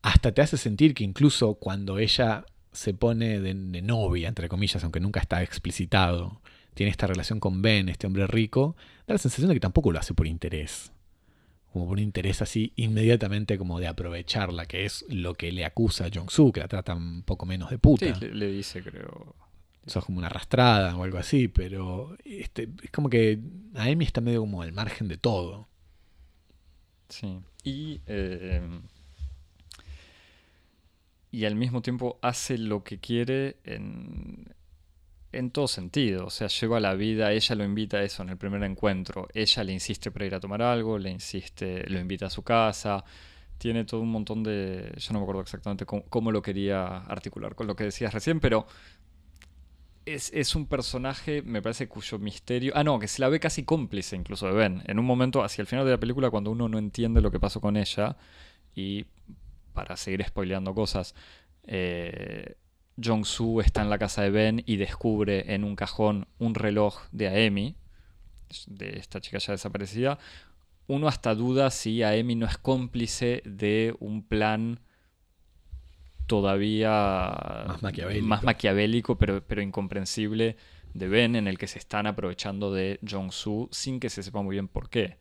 B: hasta te hace sentir que incluso cuando ella se pone de, novia, entre comillas, aunque nunca está explicitado, tiene esta relación con Ben, este hombre rico, da la sensación de que tampoco lo hace por interés. Como por un interés así inmediatamente como de aprovecharla, que es lo que le acusa a Jong-soo, que la trata un poco menos de puta.
A: Sí, le, dice, creo.
B: Sos como una arrastrada o algo así, pero este, es como que a Amy está medio como al margen de todo.
A: Sí. Y eh, y al mismo tiempo hace lo que quiere en, en todo sentido. O sea, lleva la vida, ella lo invita a eso en el primer encuentro. Ella le insiste para ir a tomar algo, le insiste, lo invita a su casa. Tiene todo un montón de. Yo no me acuerdo exactamente cómo, lo quería articular con lo que decías recién, pero es, es, un personaje, me parece, cuyo misterio. Ah, no, que se la ve casi cómplice incluso de Ben. En un momento, hacia el final de la película, cuando uno no entiende lo que pasó con ella y para seguir spoileando cosas, eh, Jong-Soo está en la casa de Ben y descubre en un cajón un reloj de Aemi, de esta chica ya desaparecida. Uno hasta duda si Aemi no es cómplice de un plan todavía
B: más
A: maquiavélico, pero, pero incomprensible de Ben, en el que se están aprovechando de Jong-Soo sin que se sepa muy bien por qué.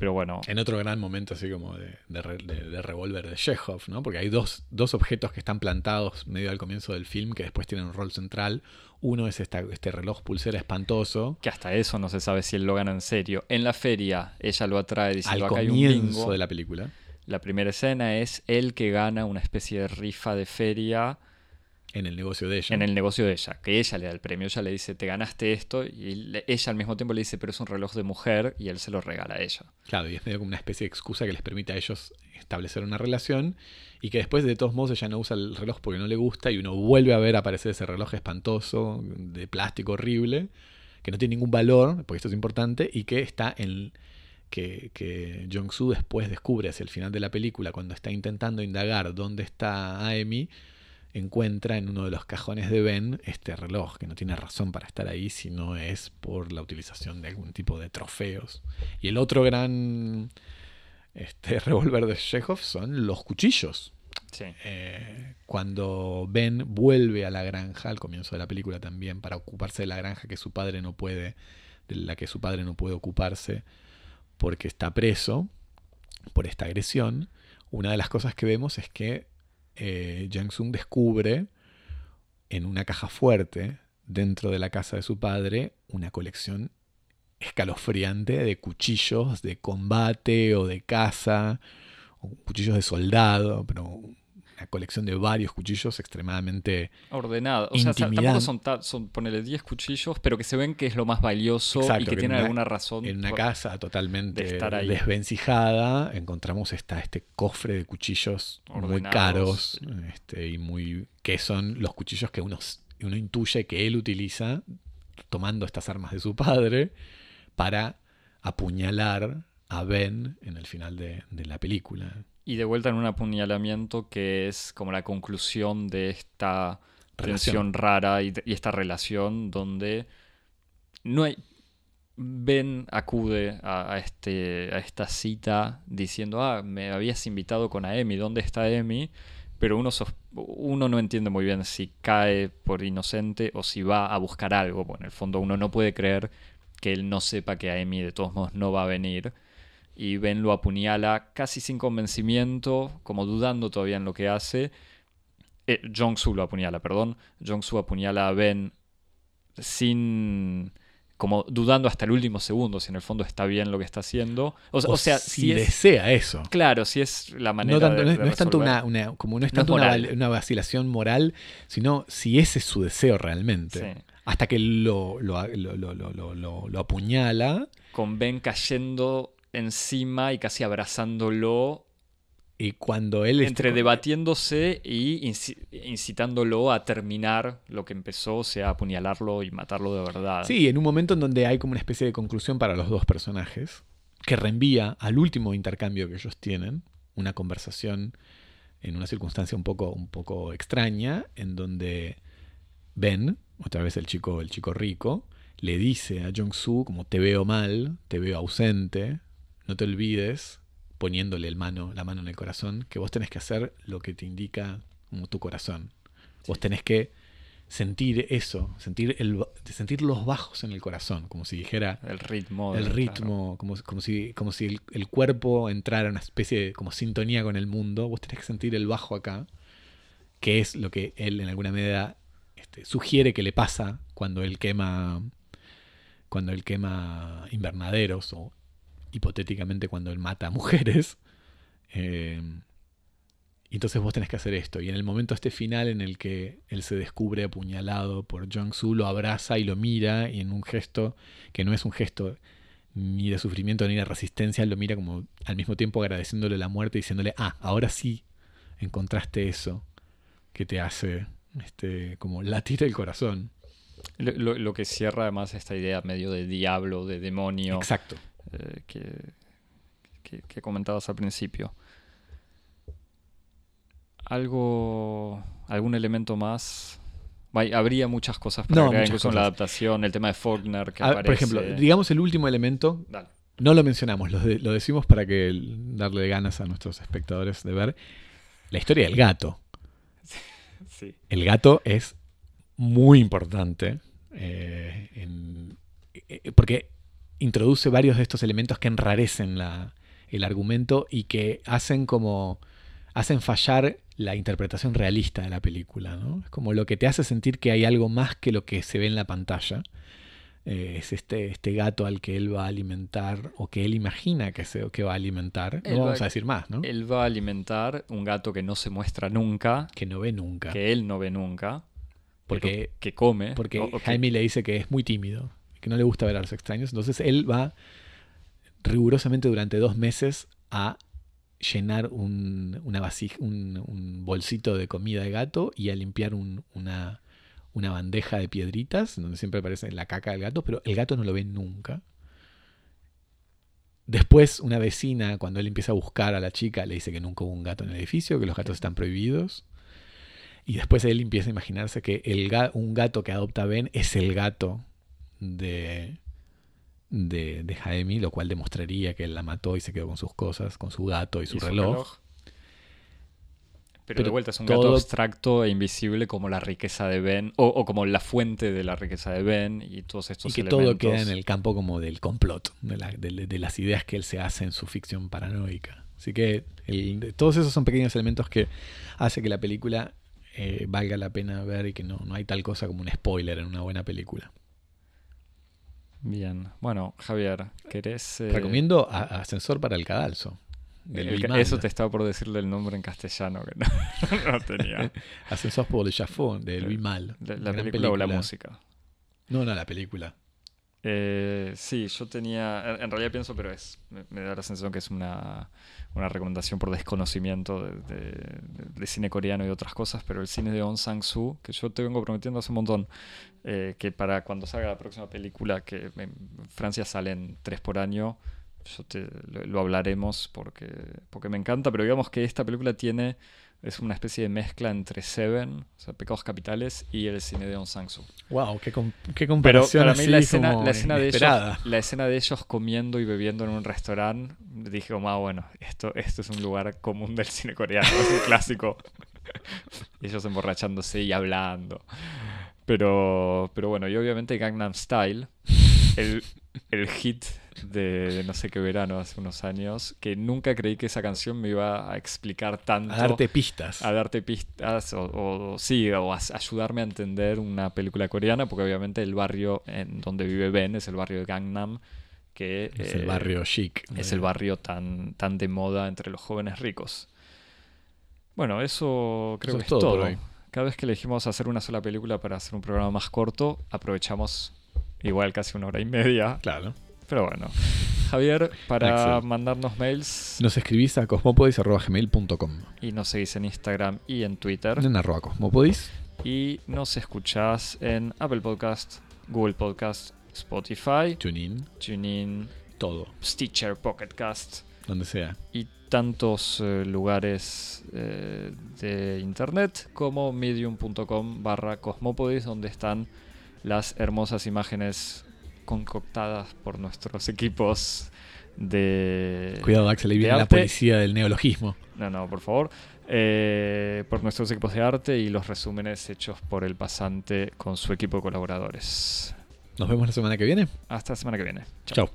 A: Pero bueno.
B: En otro gran momento así como de, de, revólver de Chekhov, ¿no? Porque hay dos, objetos que están plantados medio al comienzo del film que después tienen un rol central. Uno es esta, este reloj pulsera espantoso.
A: Que hasta eso no se sabe si él lo gana en serio. En la feria, ella lo atrae diciendo
B: al
A: acá hay un bingo.
B: de la película.
A: La primera escena es él que gana una especie de rifa de feria
B: en el negocio de ella.
A: En el negocio de ella, que ella le da el premio, ella le dice, te ganaste esto, y ella al mismo tiempo le dice, pero es un reloj de mujer, y él se lo regala a ella.
B: Claro, y es medio como una especie de excusa que les permite a ellos establecer una relación, y que después de todos modos ella no usa el reloj porque no le gusta, y uno vuelve a ver aparecer ese reloj espantoso, de plástico horrible, que no tiene ningún valor, porque esto es importante, y que está en... Que, que Jong-Soo después descubre hacia el final de la película, cuando está intentando indagar dónde está Amy, encuentra en uno de los cajones de Ben este reloj, que no tiene razón para estar ahí si no es por la utilización de algún tipo de trofeos. Y el otro gran este, revólver de Chekhov son los cuchillos. Eh, cuando Ben vuelve a la granja, al comienzo de la película también, para ocuparse de la granja que su padre no puede, de la que su padre no puede ocuparse porque está preso por esta agresión, una de las cosas que vemos es que eh, Jang Sung descubre en una caja fuerte dentro de la casa de su padre una colección escalofriante de cuchillos de combate o de caza, o cuchillos de soldado, pero una colección de varios cuchillos extremadamente
A: ordenada. O sea, tampoco son, son ponerle 10 cuchillos, pero que se ven que es lo más valioso y que, tiene alguna razón.
B: En una casa totalmente desvencijada encontramos esta, este cofre de cuchillos muy caros este, y muy que son los cuchillos que uno, uno intuye que él utiliza tomando estas armas de su padre para apuñalar a Ben en el final de la película.
A: Y de vuelta en un apuñalamiento que es como la conclusión de esta relación rara y, esta relación donde no hay. Ben acude a, este, a esta cita diciendo, ah, me habías invitado con Amy, ¿dónde está Amy? Pero uno, uno no entiende muy bien si cae por inocente o si va a buscar algo. Bueno, en el fondo uno no puede creer que él no sepa que Amy de todos modos no va a venir y Ben lo apuñala casi sin convencimiento, como dudando todavía en lo que hace. Eh, Jong-Soo lo apuñala, perdón. Jong-Soo apuñala a Ben sin como dudando hasta el último segundo si en el fondo está bien lo que está haciendo. O, o sea,
B: si,
A: si es,
B: desea eso.
A: Claro, si es la manera
B: No, tanto-
A: de,
B: no es,
A: de
B: no es tanto una, una- como no es
A: No es
B: tanto una, vacilación moral, sino si ese es su deseo realmente.
A: Sí.
B: Hasta que lo, lo- lo- lo- lo apuñala
A: Con Ben cayendo encima y casi abrazándolo,
B: y cuando él
A: entre debatiéndose y inci- incitándolo a terminar lo que empezó, o sea, apuñalarlo y matarlo de verdad.
B: Sí, en un momento en donde hay como una especie de conclusión para los dos personajes, que reenvía al último intercambio que ellos tienen, una conversación en una circunstancia un poco, un poco extraña, en donde Ben, otra vez el chico, el chico rico, le dice a Jong-Soo como te veo mal, te veo ausente, no te olvides, poniéndole el mano, la mano en el corazón, que vos tenés que hacer lo que te indica tu corazón. Vos tenés que sentir eso, sentir, el, sentir los bajos en el corazón, como si dijera
A: El ritmo.
B: el ritmo, como, como si, como si el, el cuerpo entrara en una especie de como sintonía con el mundo. Vos tenés que sentir el bajo acá, que es lo que él en alguna medida este, sugiere que le pasa cuando él quema cuando él quema invernaderos o hipotéticamente cuando él mata a mujeres. Eh, y entonces vos tenés que hacer esto. Y en el momento este final en el que él se descubre apuñalado por Jong-Soo, lo abraza y lo mira y en un gesto que no es un gesto ni de sufrimiento ni de resistencia, lo mira como al mismo tiempo agradeciéndole la muerte y diciéndole, ah, ahora sí encontraste eso que te hace este, como latir el corazón.
A: Lo, lo- lo que cierra además esta idea medio de diablo, de demonio,
B: Exacto.
A: Eh, que, que- que comentabas al principio. Algo, algún elemento más. Hay- habría muchas cosas para
B: No, muchas
A: incluso en la
B: cosas.
A: adaptación, el tema de Faulkner que
B: Ah,
A: aparece.
B: por ejemplo, digamos el último elemento,
A: Dale.
B: no lo mencionamos, lo, de- lo decimos para que darle ganas a nuestros espectadores de ver la historia del gato.
A: Sí.
B: El gato es muy importante eh, en- eh, porque introduce varios de estos elementos que enrarecen la- el argumento y que hacen como hacen fallar la interpretación realista de la película. ¿no? Es como lo que te hace sentir que hay algo más que lo que se ve en la pantalla. Eh, es este, este gato al que él va a alimentar o que él imagina que, se, que va a alimentar.
A: Él
B: No
A: va-
B: vamos a decir más, ¿no?
A: Él va a alimentar un gato que no se muestra nunca,
B: que no ve nunca.
A: que él no ve nunca,
B: Porque-
A: que come.
B: Porque
A: o- o que-
B: Jaime le dice que es muy tímido, que no le gusta ver a los extraños. Entonces él va rigurosamente durante dos meses a llenar un, una un, bolsito de comida de gato y a limpiar un- una, bandeja de piedritas donde siempre aparece la caca del gato, pero el gato no lo ve nunca. Después una vecina, cuando él empieza a buscar a la chica, le dice que nunca hubo un gato en el edificio, que los gatos están prohibidos. Y después él empieza a imaginarse que el un gato que adopta Ben es el gato de, de, de Jaime, lo cual demostraría que él la mató y se quedó con sus cosas, con su gato y su,
A: y su
B: reloj.
A: Pero,
B: Pero
A: de vuelta es un
B: todo-
A: gato abstracto e invisible como la riqueza de Ben, o, o como la fuente de la riqueza de Ben y todos estos
B: Y que
A: elementos.
B: todo queda en el campo como del complot, de, la- de- de las ideas que él se hace en su ficción paranoica. Así que el- todos esos son pequeños elementos que hace que la película eh, valga la pena ver y que no, no hay tal cosa como un spoiler en una buena película.
A: Bien. Bueno, Javier, ¿querés...? eh,
B: Recomiendo a- Ascensor para el Cadalso.
A: el eso te estaba por decirle el nombre en castellano que no, no tenía.
B: Ascensor por le Chaffon de Louis Mal.
A: La, película, o la música.
B: No, no, la película.
A: Eh, sí, yo tenía. En realidad pienso, pero es. Me, da la sensación que es una, una recomendación por desconocimiento de, cine coreano y otras cosas, pero el cine de On Sang-soo, que yo te vengo prometiendo hace un montón, eh, que para cuando salga la próxima película, que en Francia salen tres por año, yo te, lo, lo hablaremos porque, porque me encanta, pero digamos que esta película tiene. Es una especie de mezcla entre Seven, o sea, Pecados Capitales, y el cine de On Sang-soo.
B: Wow, qué, com- qué
A: Pero
B: comparación
A: para mí la escena,
B: como
A: la, escena de ellos, la escena de ellos comiendo y bebiendo en un restaurante, dije como, ah, bueno, esto, esto es un lugar común del cine coreano, es un clásico. ellos emborrachándose y hablando. Pero, pero bueno, y obviamente Gangnam Style, el, el hit de, de no sé qué verano hace unos años, que nunca creí que esa canción me iba a explicar tanto.
B: A darte pistas.
A: a darte pistas o, o- sí, o a ayudarme a entender una película coreana, porque obviamente el barrio en donde vive Ben es el barrio de Gangnam, que
B: Es
A: eh,
B: el barrio chic.
A: es el barrio tan, tan de moda entre los jóvenes ricos. Bueno, eso creo
B: Eso
A: que
B: es todo.
A: Cada vez que elegimos hacer una sola película para hacer un programa más corto, aprovechamos igual casi una hora y media.
B: Claro.
A: Pero bueno, Javier, para mandarnos mails
B: Nos escribís a cosmopodis.gmail.com.
A: y nos seguís en Instagram y en Twitter.
B: En arroba cosmopodis.
A: Y nos escuchás en Apple Podcast, Google Podcast, Spotify,
B: TuneIn.
A: TuneIn,
B: Todo.
A: Stitcher, Pocket Cast
B: Donde sea.
A: y tantos eh, lugares eh, de internet como medium.com barra cosmopodis donde están las hermosas imágenes concoctadas por nuestros equipos de...
B: Cuidado, Axel, ahí viene la policía del neologismo.
A: No, no, por favor. Eh, por nuestros equipos de arte y los resúmenes hechos por el pasante con su equipo de colaboradores.
B: Nos vemos la semana que viene.
A: Hasta la semana que viene.
B: Chao.